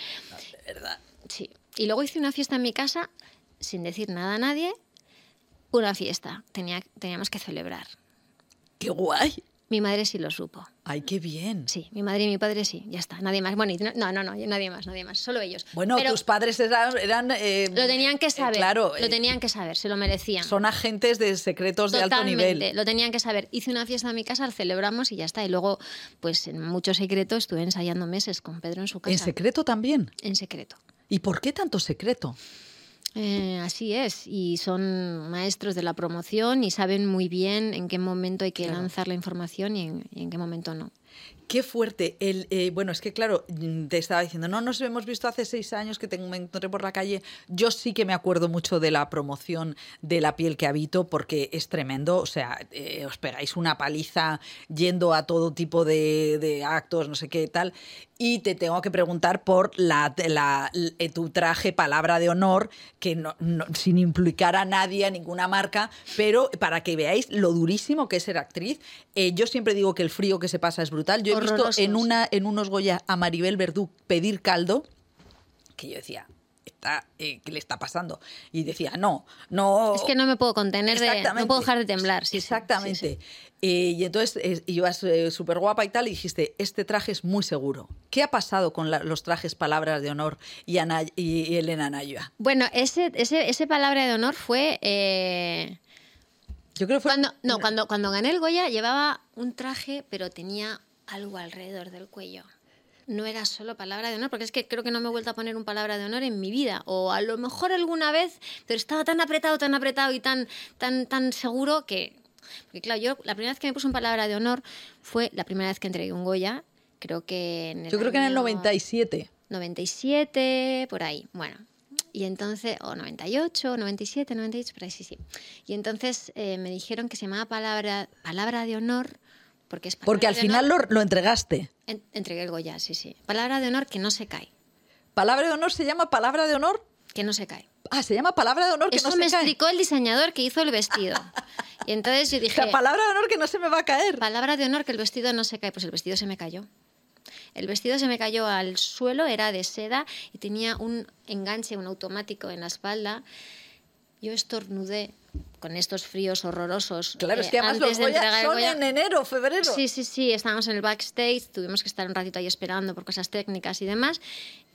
¿Verdad? Sí. Y luego hice una fiesta en mi casa sin decir nada a nadie. Una fiesta. Tenía, teníamos que celebrar. ¡Qué guay! Mi madre sí lo supo. ¡Ay, qué bien! Sí, mi madre y mi padre sí, ya está, nadie más. Bueno, no, no, no, nadie más, nadie más, solo ellos. Bueno, Pero tus padres eran... eran, eh, lo tenían que eh, saber, claro, lo eh, tenían que saber, se lo merecían. son agentes de secretos de alto nivel. lo tenían que saber. Hice una fiesta en mi casa, celebramos y ya está. Y luego, pues en mucho secreto, estuve ensayando meses con Pedro en su casa. ¿En secreto también? En secreto. ¿Y por qué tanto secreto? Eh, así es, y son maestros de la promoción y saben muy bien en qué momento hay que Claro. lanzar la información y en, y en qué momento no. Qué fuerte. El, eh, bueno, es que claro, mm, te estaba diciendo, no nos hemos visto hace seis años que me encontré por la calle. Yo sí que me acuerdo mucho de la promoción de la piel que habito porque es tremendo. O sea, eh, os pegáis una paliza yendo a todo tipo de, actos, no sé qué tal. Y te tengo que preguntar por la, eh, tu traje palabra de honor, que no, sin implicar a nadie, a ninguna marca, pero para que veáis lo durísimo que es ser actriz. Yo siempre digo que el frío que se pasa es brutal. Yo he visto en, una, en unos Goya a Maribel Verdú pedir caldo, que yo decía, está, eh, ¿qué le está pasando? Y decía, no, no. Es que no me puedo contener, de, no puedo dejar de temblar. Sí, Exactamente. sí, sí. Eh, y entonces eh, ibas súper guapa y tal, y dijiste, este traje es muy seguro. ¿Qué ha pasado con la- los trajes palabras de honor y, Ana- y- y Elena Nayua? Bueno, ese, ese, ese palabra de honor fue... eh, Yo creo que fue... cuando, no, cuando, cuando gané el Goya llevaba un traje, pero tenía algo alrededor del cuello. No era solo palabra de honor, porque es que creo que no me he vuelto a poner un palabra de honor en mi vida. O a lo mejor alguna vez, pero estaba tan apretado, tan apretado y tan, tan, tan seguro que. Porque claro, yo la primera vez que me puse un palabra de honor fue la primera vez que entregué un Goya. Creo que en el Yo creo que en el año 97. 97, por ahí. Bueno, y entonces, o 98, 97, 98, por ahí sí, sí. Y entonces eh, me dijeron que se llamaba palabra, palabra de honor, porque es Porque al final honor- lo, lo entregaste. En- entregué el Goya, sí, sí. Palabra de honor que no se cae, ¿Palabra de honor se llama palabra de honor? que no se cae. Ah, se llama palabra de honor que Eso no me se cae. explicó el diseñador que hizo el vestido. Y entonces yo dije, sea, palabra de honor que no se me va a caer. palabra de honor que el vestido no se cae. Pues el vestido se me cayó. El vestido se me cayó al suelo, era de seda y tenía un enganche, un automático en la espalda. Yo estornudé con estos fríos horrorosos. Claro, es eh, que además los Goya son Goya. en enero, febrero. Sí, sí, sí, estábamos en el backstage, tuvimos que estar un ratito ahí esperando por cosas técnicas y demás.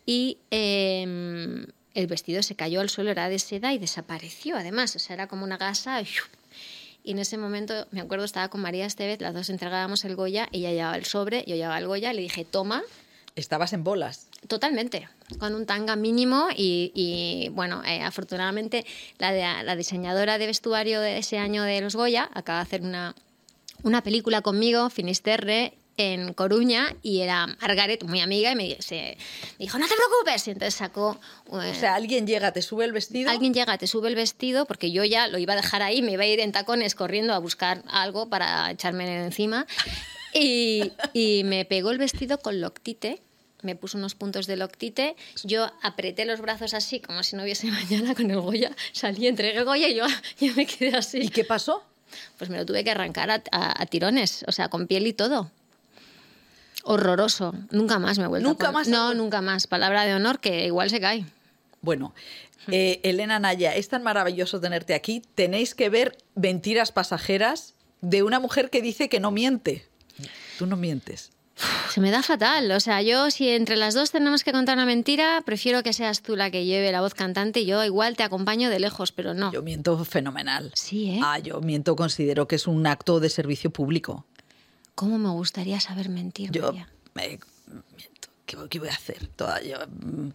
Y eh, el vestido se cayó al suelo, era de seda y desapareció además, o sea, era como una gasa. Y y en ese momento, me acuerdo, estaba con María Estevez, las dos entregábamos el Goya, ella llevaba el sobre, yo llevaba el Goya, le dije, toma, Estabas en bolas. Totalmente, con un tanga mínimo y, y, bueno, eh, afortunadamente la, de- la diseñadora de vestuario de ese año de los Goya acaba de hacer una, una película conmigo, Finisterre, en Coruña y era Margaret, muy amiga, y me, se- dijo, no te preocupes, y entonces sacó... eh, O sea, alguien llega, te sube el vestido. Alguien llega, te sube el vestido, porque yo ya lo iba a dejar ahí, me iba a ir en tacones corriendo a buscar algo para echarme encima. Y, y me pegó el vestido con loctite me puso unos puntos de loctite, yo apreté los brazos así, como si no hubiese mañana con el Goya, salí, entregué el Goya y yo, yo me quedé así. ¿Y qué pasó? Pues me lo tuve que arrancar a, a- a tirones, o sea, con piel y todo. Horroroso. Nunca más me he vuelto a ¿Nunca más? No, nunca más. Palabra de honor que igual se cae. Bueno, eh, Elena Naya, es tan maravilloso tenerte aquí. Tenéis que ver Mentiras Pasajeras de una mujer que dice que no miente. Tú no mientes. Se me da fatal. O sea, yo si entre las dos tenemos que contar una mentira, prefiero que seas tú la que lleve la voz cantante y yo igual te acompaño de lejos, pero no. Yo miento fenomenal. Sí, ¿eh? Ah, yo miento, considero que es un acto de servicio público. ¿Cómo me gustaría saber mentir, Yo María? me miento. ¿Qué, qué voy a hacer? Toda yo, mm,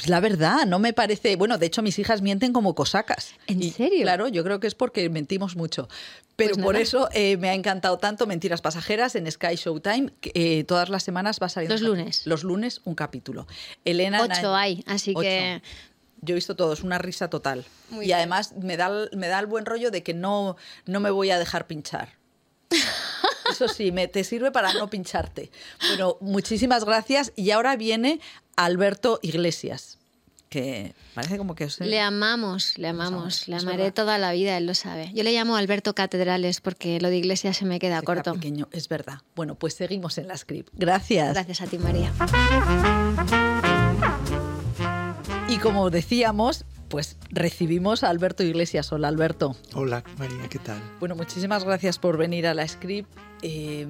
pues la verdad, no me parece. Bueno, de hecho, mis hijas mienten como cosacas. ¿En Y, serio? Claro, yo creo que es porque mentimos mucho. Pero Pues por eso eh, me ha encantado tanto Mentiras Pasajeras en Sky Showtime. que, eh, todas las semanas va saliendo. Los un cap- lunes. Los lunes, un capítulo. Elena. Ocho hay, así Ocho. que Yo he visto todos, una risa total. Muy y bien. además me da, el- me da el buen rollo de que no, no me voy a dejar pinchar. Eso sí, me, te sirve para no pincharte. Bueno, muchísimas gracias. Y ahora viene Alberto Iglesias, que parece como que... os he- le amamos, le amamos, le amaré verdad. toda la vida, él lo sabe. Yo le llamo Alberto Catedrales porque lo de iglesia se me queda se corto. pequeño, es verdad. Bueno, pues seguimos en la script. Gracias. Gracias a ti, María. Y como decíamos, pues recibimos a Alberto Iglesias. Hola, Alberto. Hola María, ¿qué tal? Bueno, muchísimas gracias por venir a la script. Eh,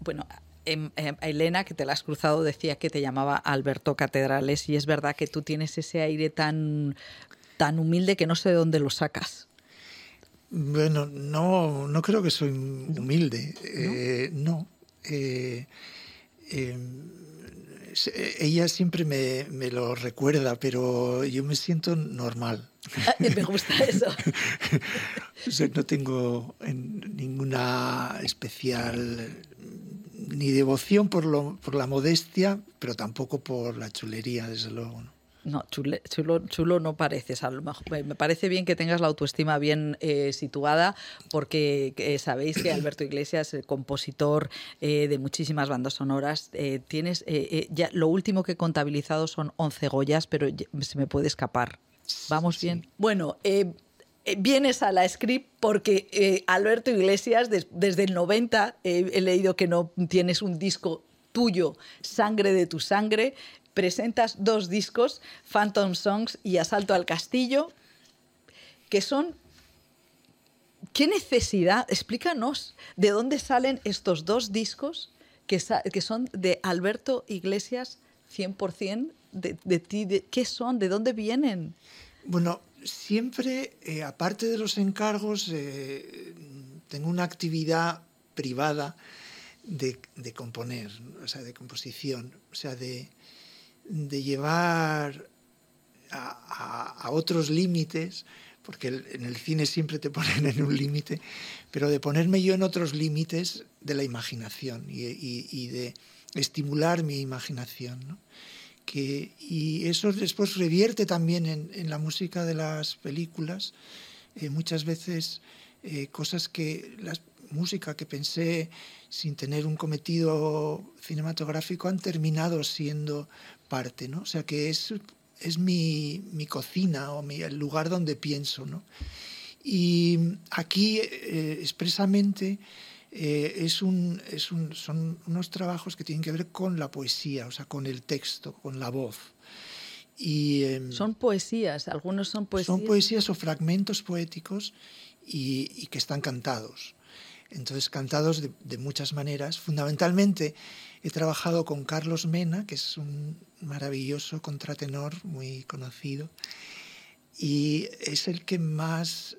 bueno, em- em, a Elena, que te la has cruzado, decía que te llamaba Alberto Catedrales y es verdad que tú tienes ese aire tan, tan humilde que no sé de dónde lo sacas. Bueno, no, no creo que soy humilde. Eh, no. Eh, eh, ella siempre me, me lo recuerda, pero yo me siento normal. Ah, Me gusta eso. O sea, no tengo en- ninguna especial ni devoción por, lo, por la modestia, pero tampoco por la chulería, desde luego. ¿no? No, chule- chulo, chulo no pareces. A lo mejor, me parece bien que tengas la autoestima bien eh, situada, porque eh, sabéis que Alberto Iglesias, el compositor eh, de muchísimas bandas sonoras, tienes ya lo último que he contabilizado son 11 Goyas, pero se me puede escapar. ¿Vamos bien? Bueno, vienes a la script porque Alberto Iglesias, des- desde el 90, eh, he leído que no tienes un disco tuyo, Sangre de tu sangre. Presentas dos discos, Phantom Songs y Asalto al Castillo, que son... ¿Qué necesidad? Explícanos, ¿de dónde salen estos dos discos que, que son de Alberto Iglesias 100%? De, de ti, de- ¿Qué son? ¿De dónde vienen? Bueno, siempre, eh, aparte de los encargos, eh, tengo una actividad privada de, de componer, o sea, de composición, o sea, de, de llevar a, a- a otros límites, porque el- en el cine siempre te ponen en un límite, pero de ponerme yo en otros límites de la imaginación y, y- y de estimular mi imaginación. ¿no? que, y eso después revierte también en, en la música de las películas. Eh, muchas veces eh, cosas que, la música que pensé sin tener un cometido cinematográfico han terminado siendo parte, ¿no? O sea que es, es mi, mi cocina o mi, el lugar donde pienso, ¿no? Y aquí eh, expresamente eh, es un, es un, son unos trabajos que tienen que ver con la poesía, o sea, con el texto, con la voz. Y, eh, Son poesías, algunos son poesías. son poesías o fragmentos poéticos y, y que están cantados. Entonces, cantados de, de, muchas maneras. Fundamentalmente, he trabajado con Carlos Mena, que es un maravilloso contratenor muy conocido, y es el que más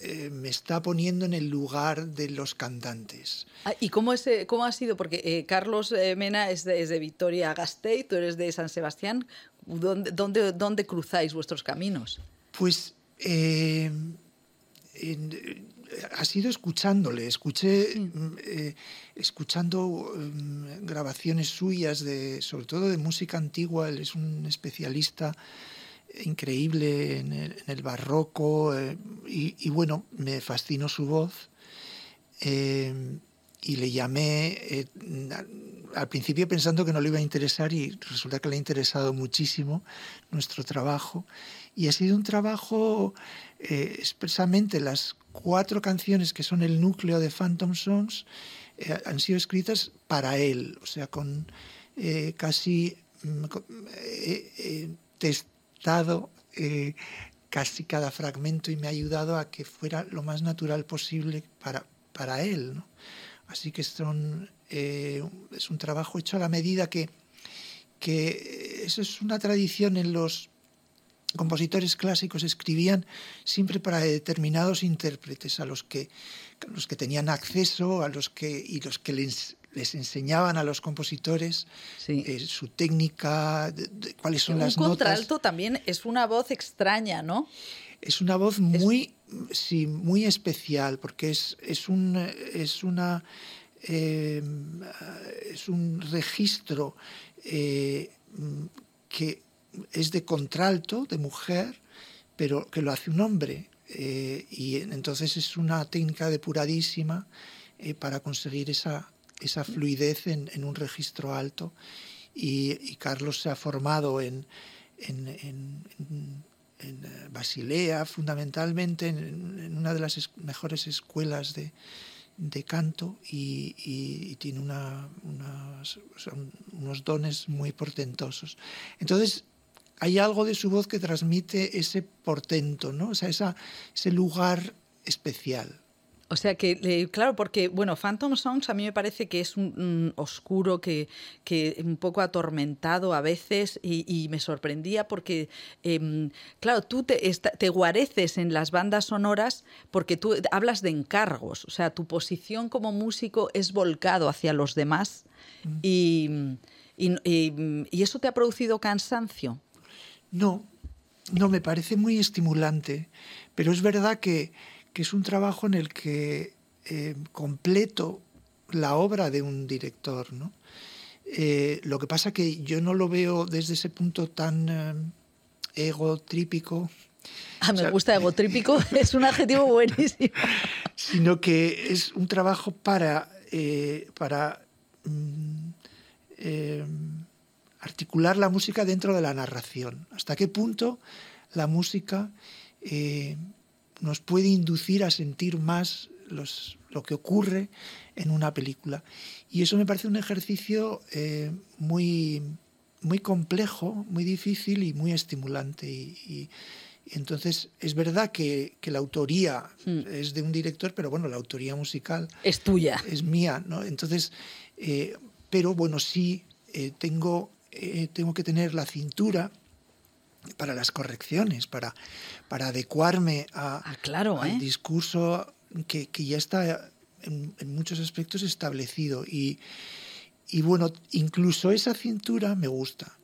eh, me está poniendo en el lugar de los cantantes. Ah, ¿Y cómo, es, eh, cómo ha sido? Porque eh, Carlos eh, Mena es de, es de Vitoria-Gasteiz, tú eres de San Sebastián. ¿Dónde, dónde, dónde cruzáis vuestros caminos? Pues eh, en, ha sido escuchándole, escuché sí. eh, escuchando eh, grabaciones suyas de sobre todo de música antigua, él es un especialista increíble en el, en el barroco eh, y, y, bueno, me fascinó su voz eh, y le llamé, eh, al principio pensando que no le iba a interesar y resulta que le ha interesado muchísimo nuestro trabajo. Y ha sido un trabajo eh, expresamente las cuatro canciones que son el núcleo de Phantom Songs eh, han sido escritas para él, o sea, con eh, casi mm, testado casi cada fragmento y me ha ayudado a que fuera lo más natural posible para, para él. Así que son, es un trabajo hecho a la medida que, que eso es una tradición en los compositores clásicos escribían siempre para determinados intérpretes, a los que, los que tenían acceso, a los que, y los que les, les enseñaban a los compositores eh, su técnica, cuáles son las notas. Un contralto también es una voz extraña, ¿no? Es una voz muy, sí, muy especial, porque es, es, un, es una... Eh, es un registro eh, que es de contralto, de mujer, pero que lo hace un hombre. Eh, y entonces es una técnica depuradísima eh, para conseguir esa, esa fluidez en, un registro alto. Y, Carlos se ha formado en, en, eh, Basilea, fundamentalmente, en, una de las mejores escuelas de, de canto y, tiene una, unos dones muy portentosos. Entonces, hay algo de su voz que transmite ese portento, ¿no? O sea, esa, ese lugar especial. O sea que, eh, claro, porque, bueno, Phantom Songs a mí me parece que es un, oscuro, que, que, un poco atormentado a veces y, me sorprendía porque, em, claro, tú te, te, guareces en las bandas sonoras porque tú hablas de encargos, o sea, tu posición como músico es volcado hacia los demás mm. y, y eso te ha producido cansancio. No, no, me parece muy estimulante, pero es verdad que, es un trabajo en el que eh, completo la obra de un director, ¿no? Eh, lo que pasa que yo no lo veo desde ese punto tan eh, egotrípico. Ah, me gusta egotrípico, es un adjetivo buenísimo. Sino que es un trabajo para, para mm, articular la música dentro de la narración. ¿Hasta qué punto la música eh, nos puede inducir a sentir más lo que ocurre en una película? Y eso me parece un ejercicio eh, muy, muy complejo, muy difícil y muy estimulante. Y, entonces es verdad que, la autoría hmm. es de un director, pero bueno, la autoría musical es tuya. Es mía, ¿no? Entonces, eh, pero bueno, sí tengo eh, tengo que tener la cintura para las correcciones, para, para adecuarme a, ah, claro, al ¿eh? discurso que, ya está en, muchos aspectos establecido. Y, y bueno, incluso esa cintura me gusta.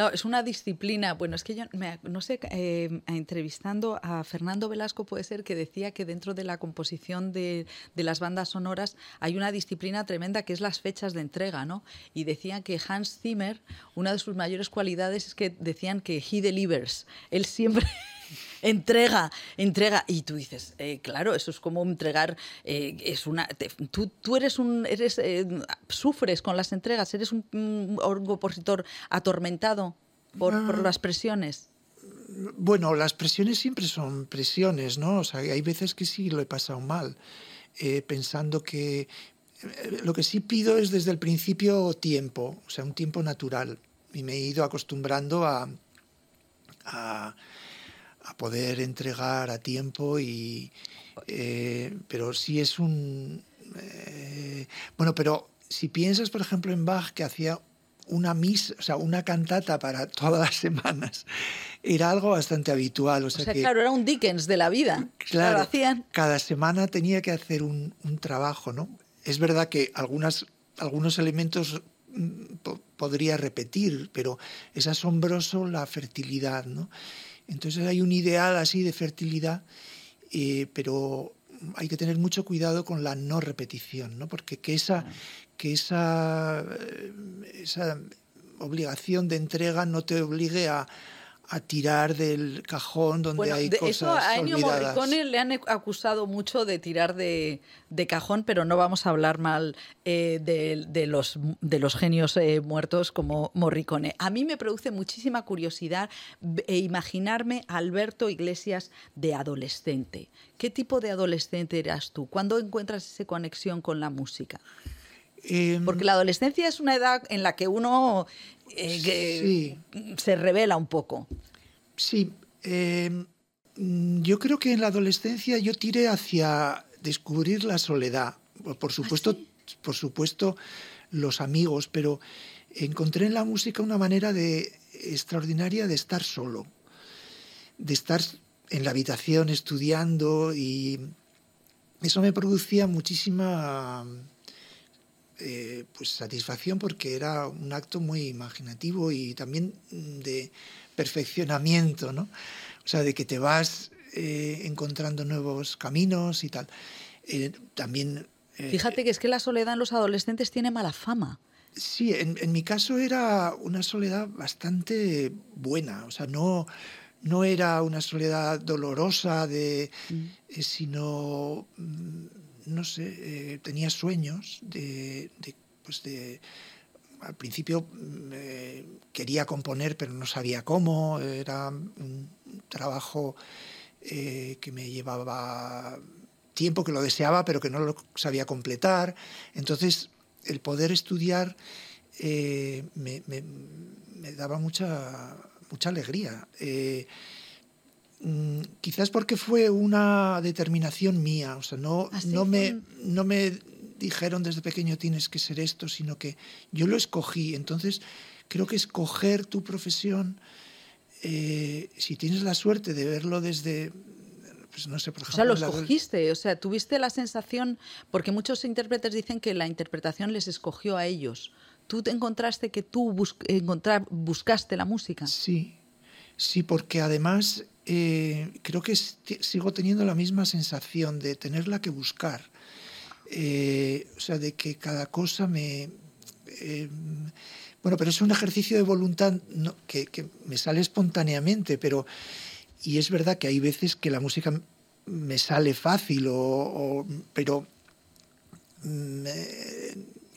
Claro, es una disciplina. Bueno, es que yo no sé, eh, entrevistando a Fernando Velasco puede ser que decía que dentro de la composición de, las bandas sonoras hay una disciplina tremenda que es las fechas de entrega, ¿no? Y decía que Hans Zimmer, una de sus mayores cualidades es que decían que he delivers. Él siempre entrega, entrega. Y tú dices, eh, claro, eso es como entregar, eh, es una, tú, tú, eres un, eres, eh, sufres con las entregas, eres un, un compositor atormentado por, por, ah. las presiones. Bueno, las presiones siempre son presiones, ¿no? O sea, hay veces que sí lo he pasado mal, pensando que lo que sí pido es desde el principio tiempo, o sea, un tiempo natural. Y me he ido acostumbrando a, a a poder entregar a tiempo y eh, pero sí es un eh, bueno pero si piensas por ejemplo en Bach que hacía una misa, o sea, una cantata para todas las semanas. Era algo bastante habitual. O sea, claro, era un Dickens de la vida. Claro, hacían. cada semana tenía que hacer un, un, trabajo, ¿no? Es verdad que algunas, algunos elementos mm, podría repetir, pero es asombroso la fertilidad, ¿no? Entonces hay un ideal así de fertilidad, eh, pero hay que tener mucho cuidado con la no repetición, ¿no? porque que esa, que esa, eh, esa obligación de entrega no te obligue a, a tirar del cajón donde hay cosas eso a Ennio Morricone le han acusado mucho de tirar de, cajón, pero no vamos a hablar mal eh, de, los, de los genios eh, muertos como Morricone. A mí me produce muchísima curiosidad e imaginarme a Alberto Iglesias de adolescente. ¿Qué tipo de adolescente eras tú? ¿Cuándo encuentras esa conexión con la música? Em, Porque la adolescencia es una edad en la que uno eh, se revela un poco. Sí, em, yo creo que en la adolescencia yo tiré hacia descubrir la soledad. Por supuesto, ¿Ah, por supuesto los amigos, pero encontré en la música una manera de extraordinaria de estar solo, de estar en la habitación estudiando y eso me producía muchísima eh, pues satisfacción porque era un acto muy imaginativo y también de perfeccionamiento, ¿no? O sea, de que te vas eh, encontrando nuevos caminos y tal. Eh, también... Fíjate que es que la soledad en los adolescentes tiene mala fama. Sí, en, mi caso era una soledad bastante buena, o sea, no, no era una soledad dolorosa, de, mm. sino mm, no sé, eh, tenía sueños de, pues de al principio mm, quería componer pero no sabía cómo, era un trabajo eh, que me llevaba tiempo, que lo deseaba pero que no lo sabía completar. Entonces el poder estudiar eh, me, daba mucha, mucha alegría. Mm, quizás porque fue una determinación mía, o sea, no, ¿Ah, no, me, no me dijeron desde pequeño tienes que ser esto, sino que yo lo escogí. Entonces, creo que escoger tu profesión, eh, si tienes la suerte de verlo desde, pues no sé, por ejemplo... O sea, lo escogiste, o sea, tuviste la sensación, porque muchos intérpretes dicen que la interpretación les escogió a ellos. ¿Tú te encontraste que tú buscaste la música? Sí, sí, porque además eh, creo que sigo teniendo la misma sensación de tenerla que buscar. Eh, o sea, de que cada cosa me... Eh, bueno, pero es un ejercicio de voluntad que, me sale espontáneamente, pero... Y es verdad que hay veces que la música me sale fácil, o, pero mm,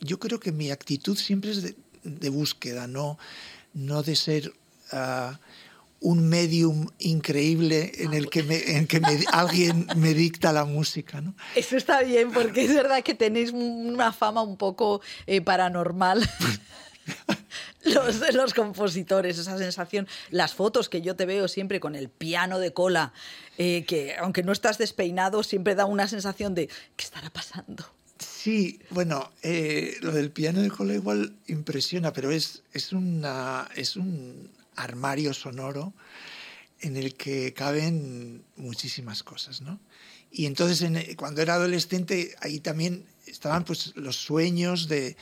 yo creo que mi actitud siempre es de, búsqueda, no, no de ser... Ah, un medium increíble en el que, en que alguien me dicta la música. ¿no? Eso está bien, porque es verdad que tenéis una fama un poco eh, paranormal. los, los compositores, esa sensación, las fotos que yo te veo siempre con el piano de cola, eh, que aunque no estás despeinado, siempre da una sensación de ¿qué estará pasando? Sí, bueno, eh, lo del piano de cola igual impresiona, pero es, es, una, es un armario sonoro en el que caben muchísimas cosas, ¿no? Y entonces cuando era adolescente ahí también estaban pues los sueños de,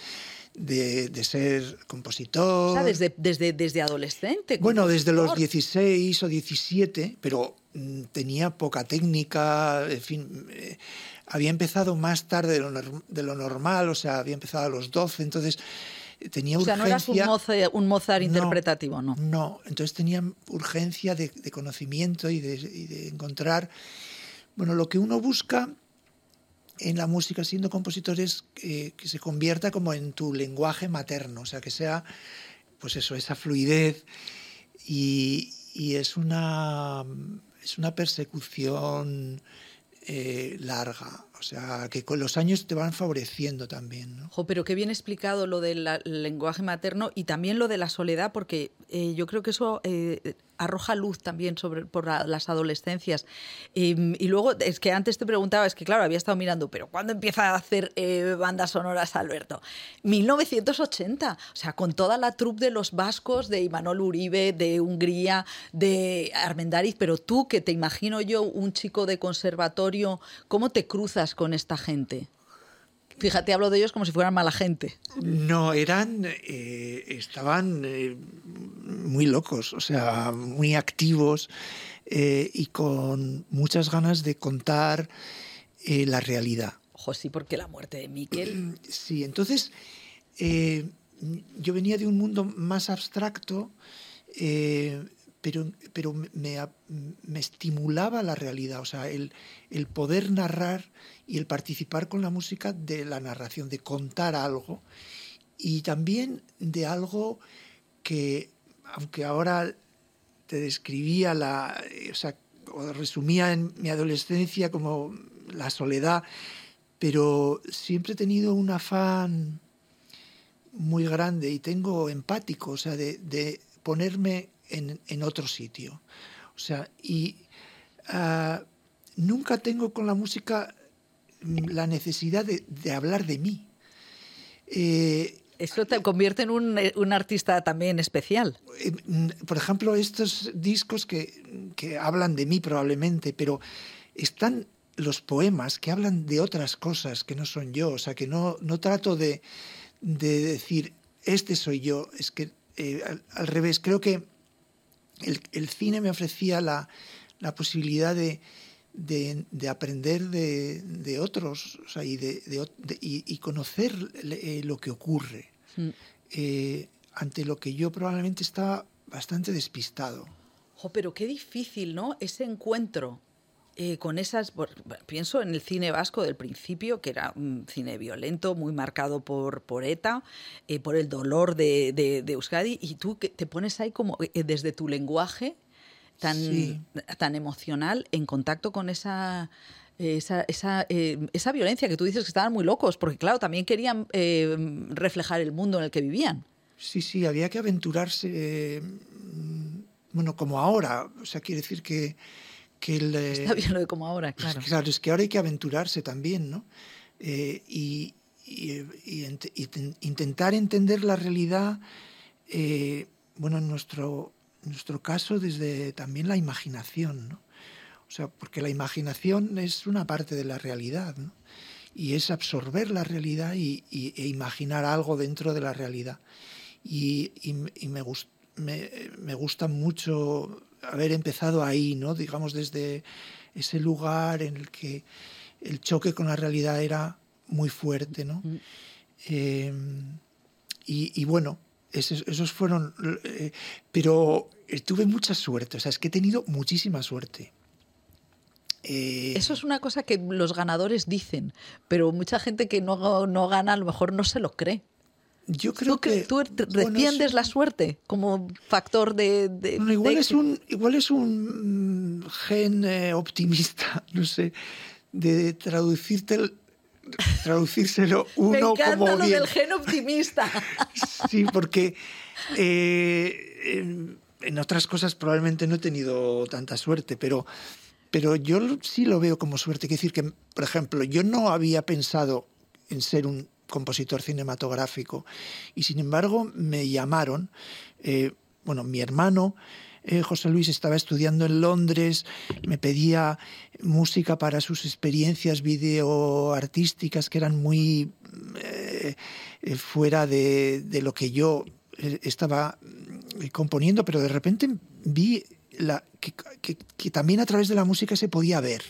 de, ser compositor. O sea, desde, desde, desde adolescente. Bueno, desde los 16 o 17, pero mm, tenía poca técnica, en fin, eh, había empezado más tarde de lo, de lo, normal, o sea, había empezado a los 12, entonces tenía o sea, no eras un Mozart, interpretativo, ¿no? No, entonces tenía urgencia de, conocimiento y de, encontrar, bueno, lo que uno busca en la música siendo compositor es que, se convierta como en tu lenguaje materno, o sea, que sea, pues eso, esa fluidez y, y es una, es una persecución eh, larga. O sea, que con los años te van favoreciendo también. ¿no? pero qué bien explicado lo del lenguaje materno y también lo de la soledad, porque eh, yo creo que eso eh, arroja luz también sobre por las adolescencias. y luego, es que antes te preguntaba, es que claro, había estado mirando, pero ¿cuándo empieza a hacer eh, bandas sonoras Alberto? 1980, o sea, con toda la troupe de los vascos, de Imanol Uribe, de Hungría, de Armendariz, pero tú que te imagino yo, un chico de conservatorio, ¿cómo te cruzas con esta gente? Fíjate, hablo de ellos como si fueran mala gente. No, eran, eh, estaban eh, muy locos, o sea, muy activos eh, y con muchas ganas de contar la realidad. Ojo, sí, porque la muerte de Miquel. Sí, entonces yo venía de un mundo más abstracto, pero, pero me, me, estimulaba la realidad, o sea, el, el, poder narrar y el participar con la música de la narración, de contar algo y también de algo que, aunque ahora te describía la, o sea, resumía en mi adolescencia como la soledad, pero siempre he tenido un afán muy grande y tengo empático, o sea, de, de ponerme en, otro sitio. O sea, y ah, nunca tengo con la música mm, la necesidad de, hablar de mí. Eh, Eso te convierte en un, eh, un, artista también especial. Eh, mm, por ejemplo, estos discos que, que, hablan de mí probablemente, pero están los poemas que hablan de otras cosas que no son yo. O sea, que no, no trato de, de decir, este soy yo. Es que al, revés, creo que el, cine me ofrecía la, posibilidad de, aprender de, otros y, y, conocer eh, lo que ocurre, mm. eh, ante lo que yo probablemente estaba bastante despistado. pero qué difícil, ¿no? Ese encuentro eh, con esas, pienso en el cine vasco del principio, que era un cine violento, muy marcado por, por ETA, eh, por el dolor de, de, Euskadi, y tú te pones ahí como eh, desde tu lenguaje tan, tan emocional en contacto con esa... Esa, esa, esa, violencia que tú dices que estaban muy locos, porque claro, también querían reflejar el mundo en el que vivían. Sí, sí, había que aventurarse, bueno, como ahora, o sea, quiere decir que, Está bien lo de como ahora, pues claro. claro, es que ahora hay que aventurarse también, ¿no? Eh, y, intentar entender la realidad, eh, bueno, en nuestro, nuestro caso, desde también la imaginación, ¿no? O sea, porque la imaginación es una parte de la realidad, ¿no? Y es absorber la realidad y, e imaginar algo dentro de la realidad. Y, me, me, me gusta mucho haber empezado ahí, ¿no? Digamos, desde ese lugar en el que el choque con la realidad era muy fuerte, ¿no? Mm. Em, y, bueno, esos, fueron... Eh, pero tuve mucha suerte, o sea, es que he tenido muchísima suerte. Eh, Eso es una cosa que los ganadores dicen, pero mucha gente que no, no gana a lo mejor no se lo cree. Yo creo ¿Tú, que... ¿Tú defiendes la suerte como factor de... igual, es un, igual es un gen eh, optimista, no sé, de traducirte traducírselo uno Me encanta como lo del gen optimista. sí, porque eh, en, otras cosas probablemente no he tenido tanta suerte, pero, pero yo sí lo veo como suerte. Quiero decir que, por ejemplo, yo no había pensado en ser un compositor cinematográfico. Y sin embargo me llamaron, eh, bueno, mi hermano, eh, José Luis estaba estudiando en Londres, me pedía música para sus experiencias videoartísticas que eran muy eh, fuera de, lo que yo estaba componiendo, pero de repente vi la, que, también a través de la música se podía ver.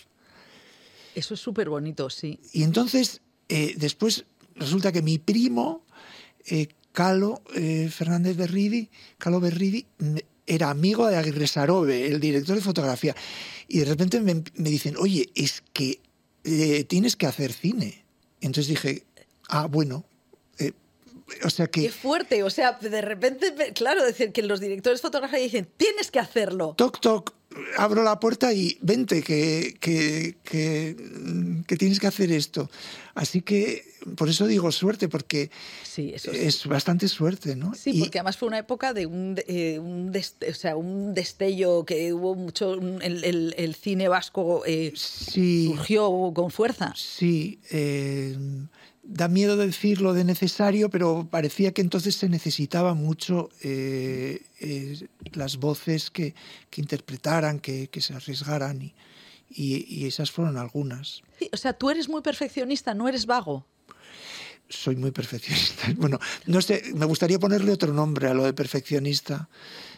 Eso es súper bonito, sí. Y entonces, después resulta que mi primo, eh, Calo eh, Fernández Berridi, Calo Berridi, era amigo de Aguirre Sarobe, el director de fotografía. Y de repente me, dicen, oye, es que eh, tienes que hacer cine. Entonces dije, ah, bueno, o sea que... Qué fuerte, o sea, de repente, claro, decir que los directores de fotografía dicen, tienes que hacerlo. Toc, toc, abro la puerta y vente, que, que, que, tienes que hacer esto. Así que por eso digo suerte, porque sí, eso es bastante suerte, ¿no? Sí, porque además fue una época de un, eh, un, o sea, un destello que hubo mucho, el, el, cine vasco eh, surgió con fuerza. Sí, eh, da miedo decirlo de necesario, pero parecía que entonces se necesitaba mucho eh, eh, las voces que, que interpretaran, que, que, se arriesgaran y, y, esas fueron algunas. o sea, tú eres muy perfeccionista, no eres vago. Soy muy perfeccionista. Bueno, no sé, me gustaría ponerle otro nombre a lo de perfeccionista,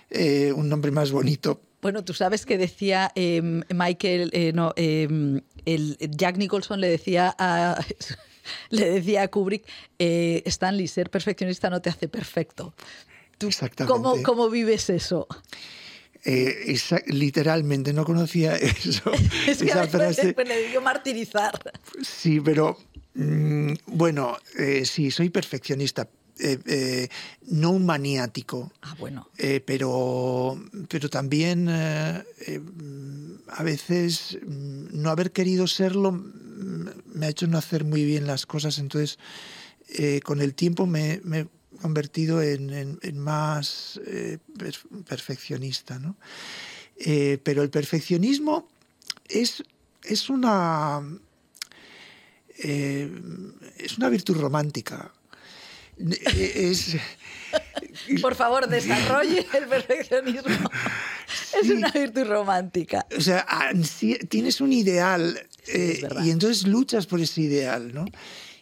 eh, un nombre más bonito. Bueno, tú sabes que decía em, Michael, no, em, el Jack Nicholson le decía a le decía a Kubrick, eh, Stanley, ser perfeccionista no te hace perfecto. Exactamente. ¿cómo, ¿Cómo vives eso? Eh, literalmente no conocía eso. es que esa frase. me debió martirizar. Sí, pero mm, bueno, eh, sí, soy perfeccionista. Eh, no un maniático. Ah, bueno. pero, pero también a veces mm, no haber querido serlo me ha hecho no hacer muy bien las cosas. Entonces, con el tiempo me, me convertido en, más eh, perfeccionista. ¿no? Eh, pero el perfeccionismo es, es, una, eh, es una virtud romántica. Es, Por favor, desarrolle el perfeccionismo. Es una virtud romántica. O sea, tienes un ideal y entonces luchas por ese ideal, ¿no?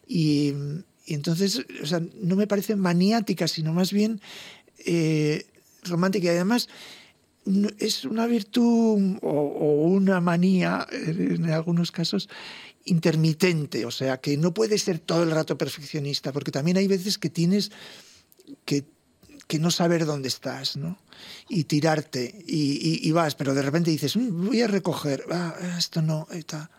Y, y entonces, o sea, no me parece maniática, sino más bien eh, romántica. Y además es una virtud o, una manía, en algunos casos, intermitente. O sea, que no puede ser todo el rato perfeccionista, porque también hay veces que tienes que, no saber dónde estás, ¿no? Y tirarte, y, vas, pero de repente dices, mm, voy a recoger, ah, esto no, está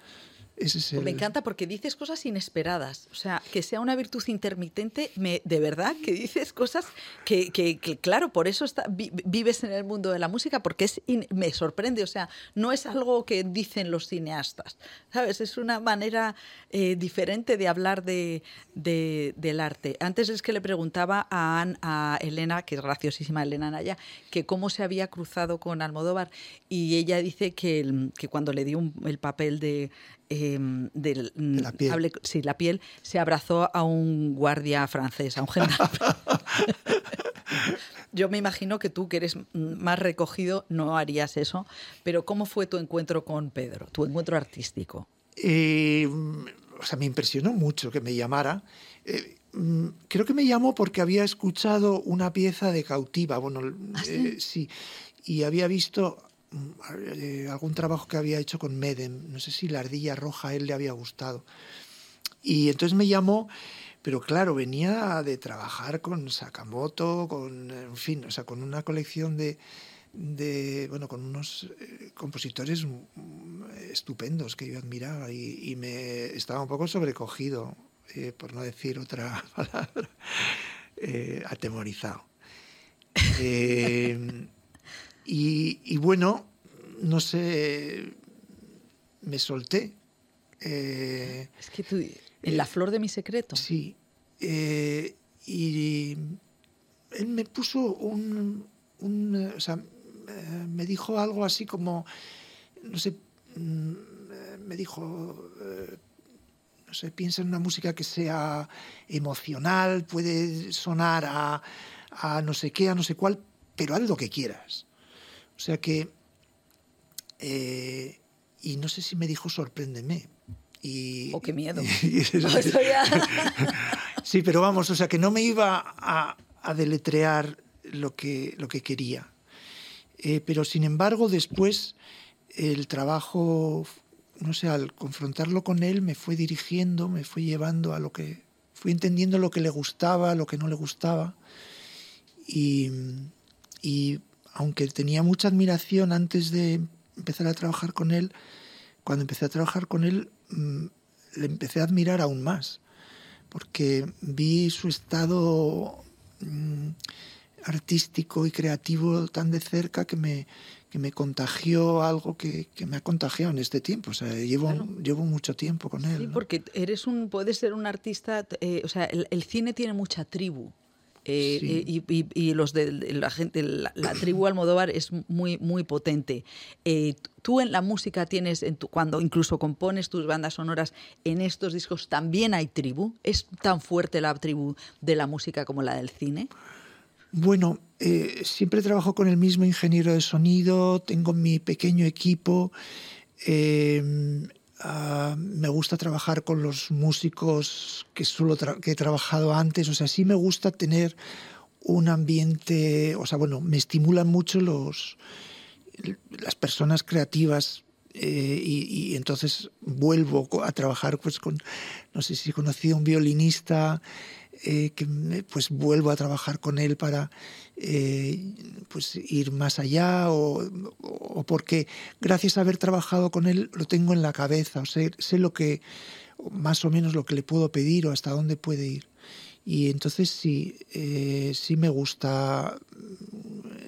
me encanta porque dices cosas inesperadas. O sea, que sea una virtud intermitente, me, de verdad que dices cosas que, que, claro, por eso está, vives en el mundo de la música, porque es me sorprende. O sea, no es algo que dicen los cineastas, ¿sabes? Es una manera eh, diferente de hablar de, del arte. Antes es que le preguntaba a, a Elena, que es graciosísima Elena Naya, que cómo se había cruzado con Almodóvar y ella dice que, que cuando le dio el papel de Em, de la piel. la piel, se abrazó a un guardia francés, a un general. Yo me imagino que tú, que eres más recogido, no harías eso, pero ¿cómo fue tu encuentro con Pedro, tu encuentro artístico? Eh, o sea, me impresionó mucho que me llamara. Eh, mm, creo que me llamó porque había escuchado una pieza de cautiva, bueno, ¿Ah, eh, sí, y había visto algún trabajo que había hecho con Medem. No sé si la ardilla roja a él le había gustado. Y entonces me llamó, pero claro, venía de trabajar con Sakamoto, con, en fin, o sea, con una colección de, de bueno, con unos eh, compositores estupendos que yo admiraba y, me estaba un poco sobrecogido, eh, por no decir otra palabra, atemorizado. Y, bueno, no sé, me solté. Eh, es que tú, en la flor de mi secreto. Sí. Eh, y él me puso un, o sea, eh, me dijo algo así como, no sé, mm, me dijo, no sé, piensa en una música que sea emocional, puede sonar a, a no sé qué, a no sé cuál, pero haz lo que quieras. O sea que, eh, y no sé si me dijo sorpréndeme. Y, oh, qué miedo. sí, pero vamos, o sea que no me iba a, deletrear lo que, lo que quería. Eh, pero sin embargo, después el trabajo, no sé, al confrontarlo con él, me fue dirigiendo, me fue llevando a lo que, fui entendiendo lo que le gustaba, lo que no le gustaba. Y, y aunque tenía mucha admiración antes de empezar a trabajar con él, cuando empecé a trabajar con él mm, le empecé a admirar aún más, porque vi su estado mm, artístico y creativo tan de cerca que me, que me contagió algo que, me ha contagiado en este tiempo. O sea, llevo, llevo mucho tiempo con él. Sí, porque eres un, puedes ser un artista, eh, o sea, el, cine tiene mucha tribu. Eh, eh, y, los de la gente, la, tribu Almodóvar es muy, muy potente. Eh, tú en la música tienes, en tu, cuando incluso compones tus bandas sonoras en estos discos, también hay tribu. ¿Es tan fuerte la tribu de la música como la del cine? Bueno, siempre trabajo con el mismo ingeniero de sonido, tengo mi pequeño equipo. Ah, me gusta trabajar con los músicos que, solo he trabajado antes, o sea, sí me gusta tener un ambiente, o sea, bueno, me estimulan mucho los, las personas creativas eh, y, entonces vuelvo a trabajar pues con, no sé si conocí a un violinista eh, que pues vuelvo a trabajar con él para eh, pues ir más allá o, porque gracias a haber trabajado con él lo tengo en la cabeza, o sé, sé lo que más o menos lo que le puedo pedir o hasta dónde puede ir. Y entonces sí, eh, sí me gusta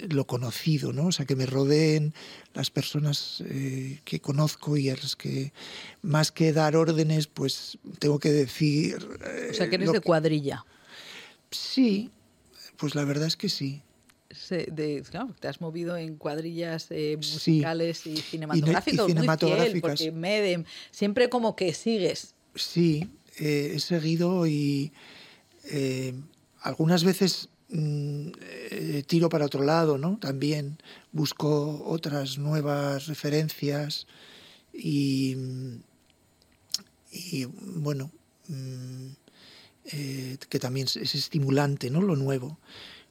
lo conocido, ¿no? O sea, que me rodeen las personas eh, que conozco y a las que más que dar órdenes, pues tengo que decir... o sea, que eres de cuadrilla. Sí, pues la verdad es que sí. De, claro, te has movido en cuadrillas eh, musicales y cinematográficas, y, porque Medem, siempre como que sigues. Sí, he seguido y eh, algunas veces mm, eh, tiro para otro lado, ¿no? También busco otras nuevas referencias y, bueno, mm, eh, que también es estimulante, ¿no? Lo nuevo.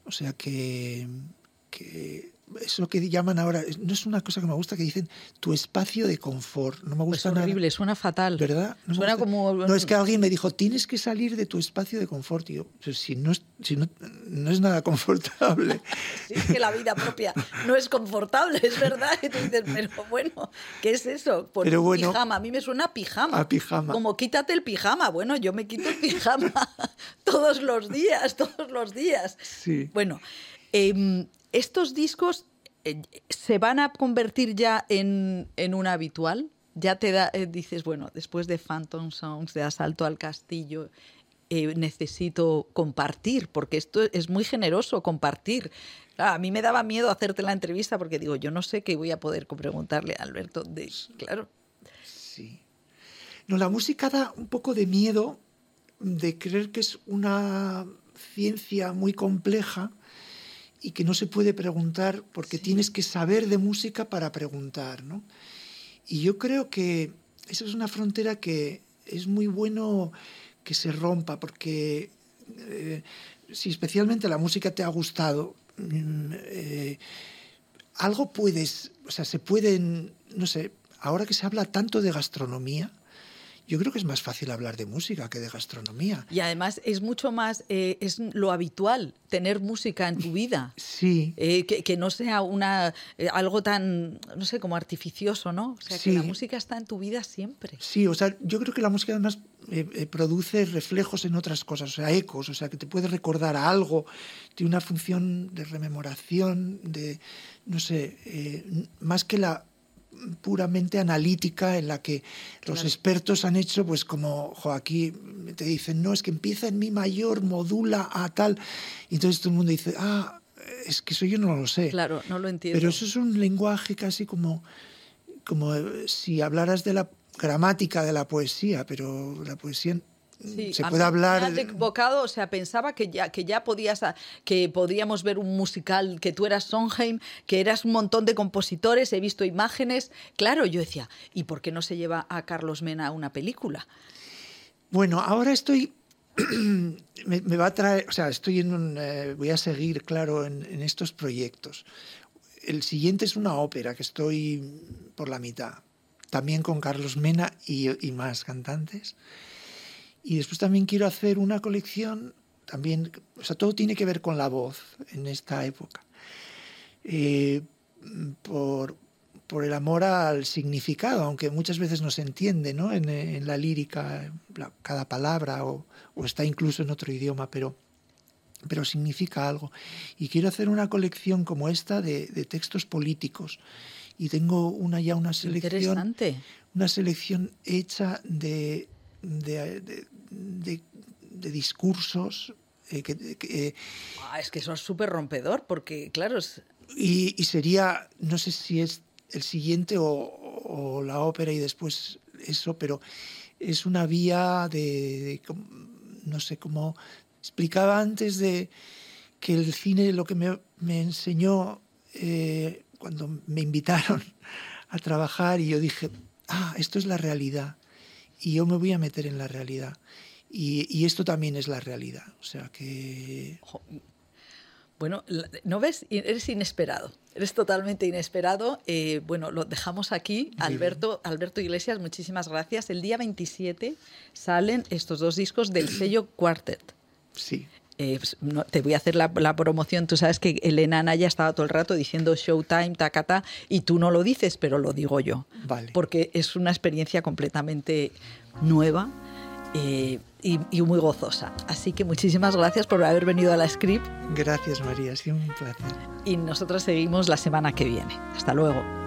O sea que eso que llaman ahora, no es una cosa que me gusta, que dicen tu espacio de confort. No me pues gusta es horrible, suena fatal. ¿Verdad? No suena como... No, es que alguien me dijo, tienes que salir de tu espacio de confort. Y yo, pues si, no es, si no, no es nada confortable. sí, es que la vida propia no es confortable, es verdad. Y tú dices, pero bueno, ¿qué es eso? Pues pero bueno, pijama, a mí me suena a pijama. A pijama. Como quítate el pijama. Bueno, yo me quito el pijama todos los días, todos los días. Sí. Bueno, eh, ¿Estos discos eh, se van a convertir ya en, un habitual? Ya te da, eh, dices, bueno, después de Phantom Songs, de Asalto al Castillo, eh, necesito compartir, porque esto es muy generoso compartir. a mí me daba miedo hacerte la entrevista porque digo, yo no sé qué voy a poder preguntarle a Alberto. Claro. Sí. No, la música da un poco de miedo de creer que es una ciencia muy compleja y que no se puede preguntar porque tienes que saber de música para preguntar, ¿no? Y yo creo que esa es una frontera que es muy bueno que se rompa porque eh, si especialmente la música te ha gustado, mm, eh, algo puedes, o sea, se pueden, no sé, ahora que se habla tanto de gastronomía, yo creo que es más fácil hablar de música que de gastronomía. Y además es mucho más, eh, es lo habitual tener música en tu vida. Sí. Eh, que, no sea una, eh, algo tan, no sé, como artificioso, ¿no? O sea, que la música está en tu vida siempre. Sí, o sea, yo creo que la música además produce reflejos en otras cosas, o sea, ecos, o sea, que te puede recordar a algo, tiene una función de rememoración, de, no sé, más que la puramente analítica en la que los expertos han hecho, pues como jo, aquí te dicen, no, es que empieza en mi mayor, modula a tal, y entonces todo el mundo dice, ah, es que eso yo no lo sé. Claro, no lo entiendo. Pero eso es un lenguaje casi como, como si hablaras de la gramática de la poesía, pero la poesía se puede hablar. Me equivocado, o sea, pensaba que ya, que ya podías, que podríamos ver un musical, que tú eras Sondheim, que eras un montón de compositores, he visto imágenes. Claro, yo decía, ¿y por qué no se lleva a Carlos Mena a una película? Bueno, ahora estoy. me, va a traer, o sea, estoy en un. Eh, voy a seguir, claro, en, estos proyectos. El siguiente es una ópera que estoy por la mitad, también con Carlos Mena y, y más cantantes. Y después también quiero hacer una colección, también, o sea, todo tiene que ver con la voz en esta época. Eh, por, por, el amor al significado, aunque muchas veces no se entiende ¿no? En, la lírica cada palabra o, está incluso en otro idioma, pero, pero significa algo. Y quiero hacer una colección como esta de, de textos políticos. Y tengo una ya una selección, una selección hecha de, de, de, discursos. Eh, que, eh, ah, es que eso es súper rompedor, porque claro... Y, sería, no sé si es el siguiente o, la ópera y después eso, pero es una vía de, no sé, cómo explicaba antes de que el cine lo que me, enseñó eh, cuando me invitaron a trabajar y yo dije, ah, esto es la realidad y yo me voy a meter en la realidad. Y, esto también es la realidad. O sea que... Bueno, ¿no ves? Eres inesperado. Eres totalmente inesperado. Eh, bueno, lo dejamos aquí. Alberto, Alberto Iglesias, muchísimas gracias. El día 27 salen estos dos discos del sello Quartet. Sí. Eh, pues, te voy a hacer la, promoción. Tú sabes que Elena Naya estaba todo el rato diciendo Showtime, tacata, y tú no lo dices, pero lo digo yo. Vale. Porque es una experiencia completamente nueva eh, y, y, muy gozosa. Así que muchísimas gracias por haber venido a la script. Gracias, María, ha sido un placer. Y nosotros seguimos la semana que viene. Hasta luego.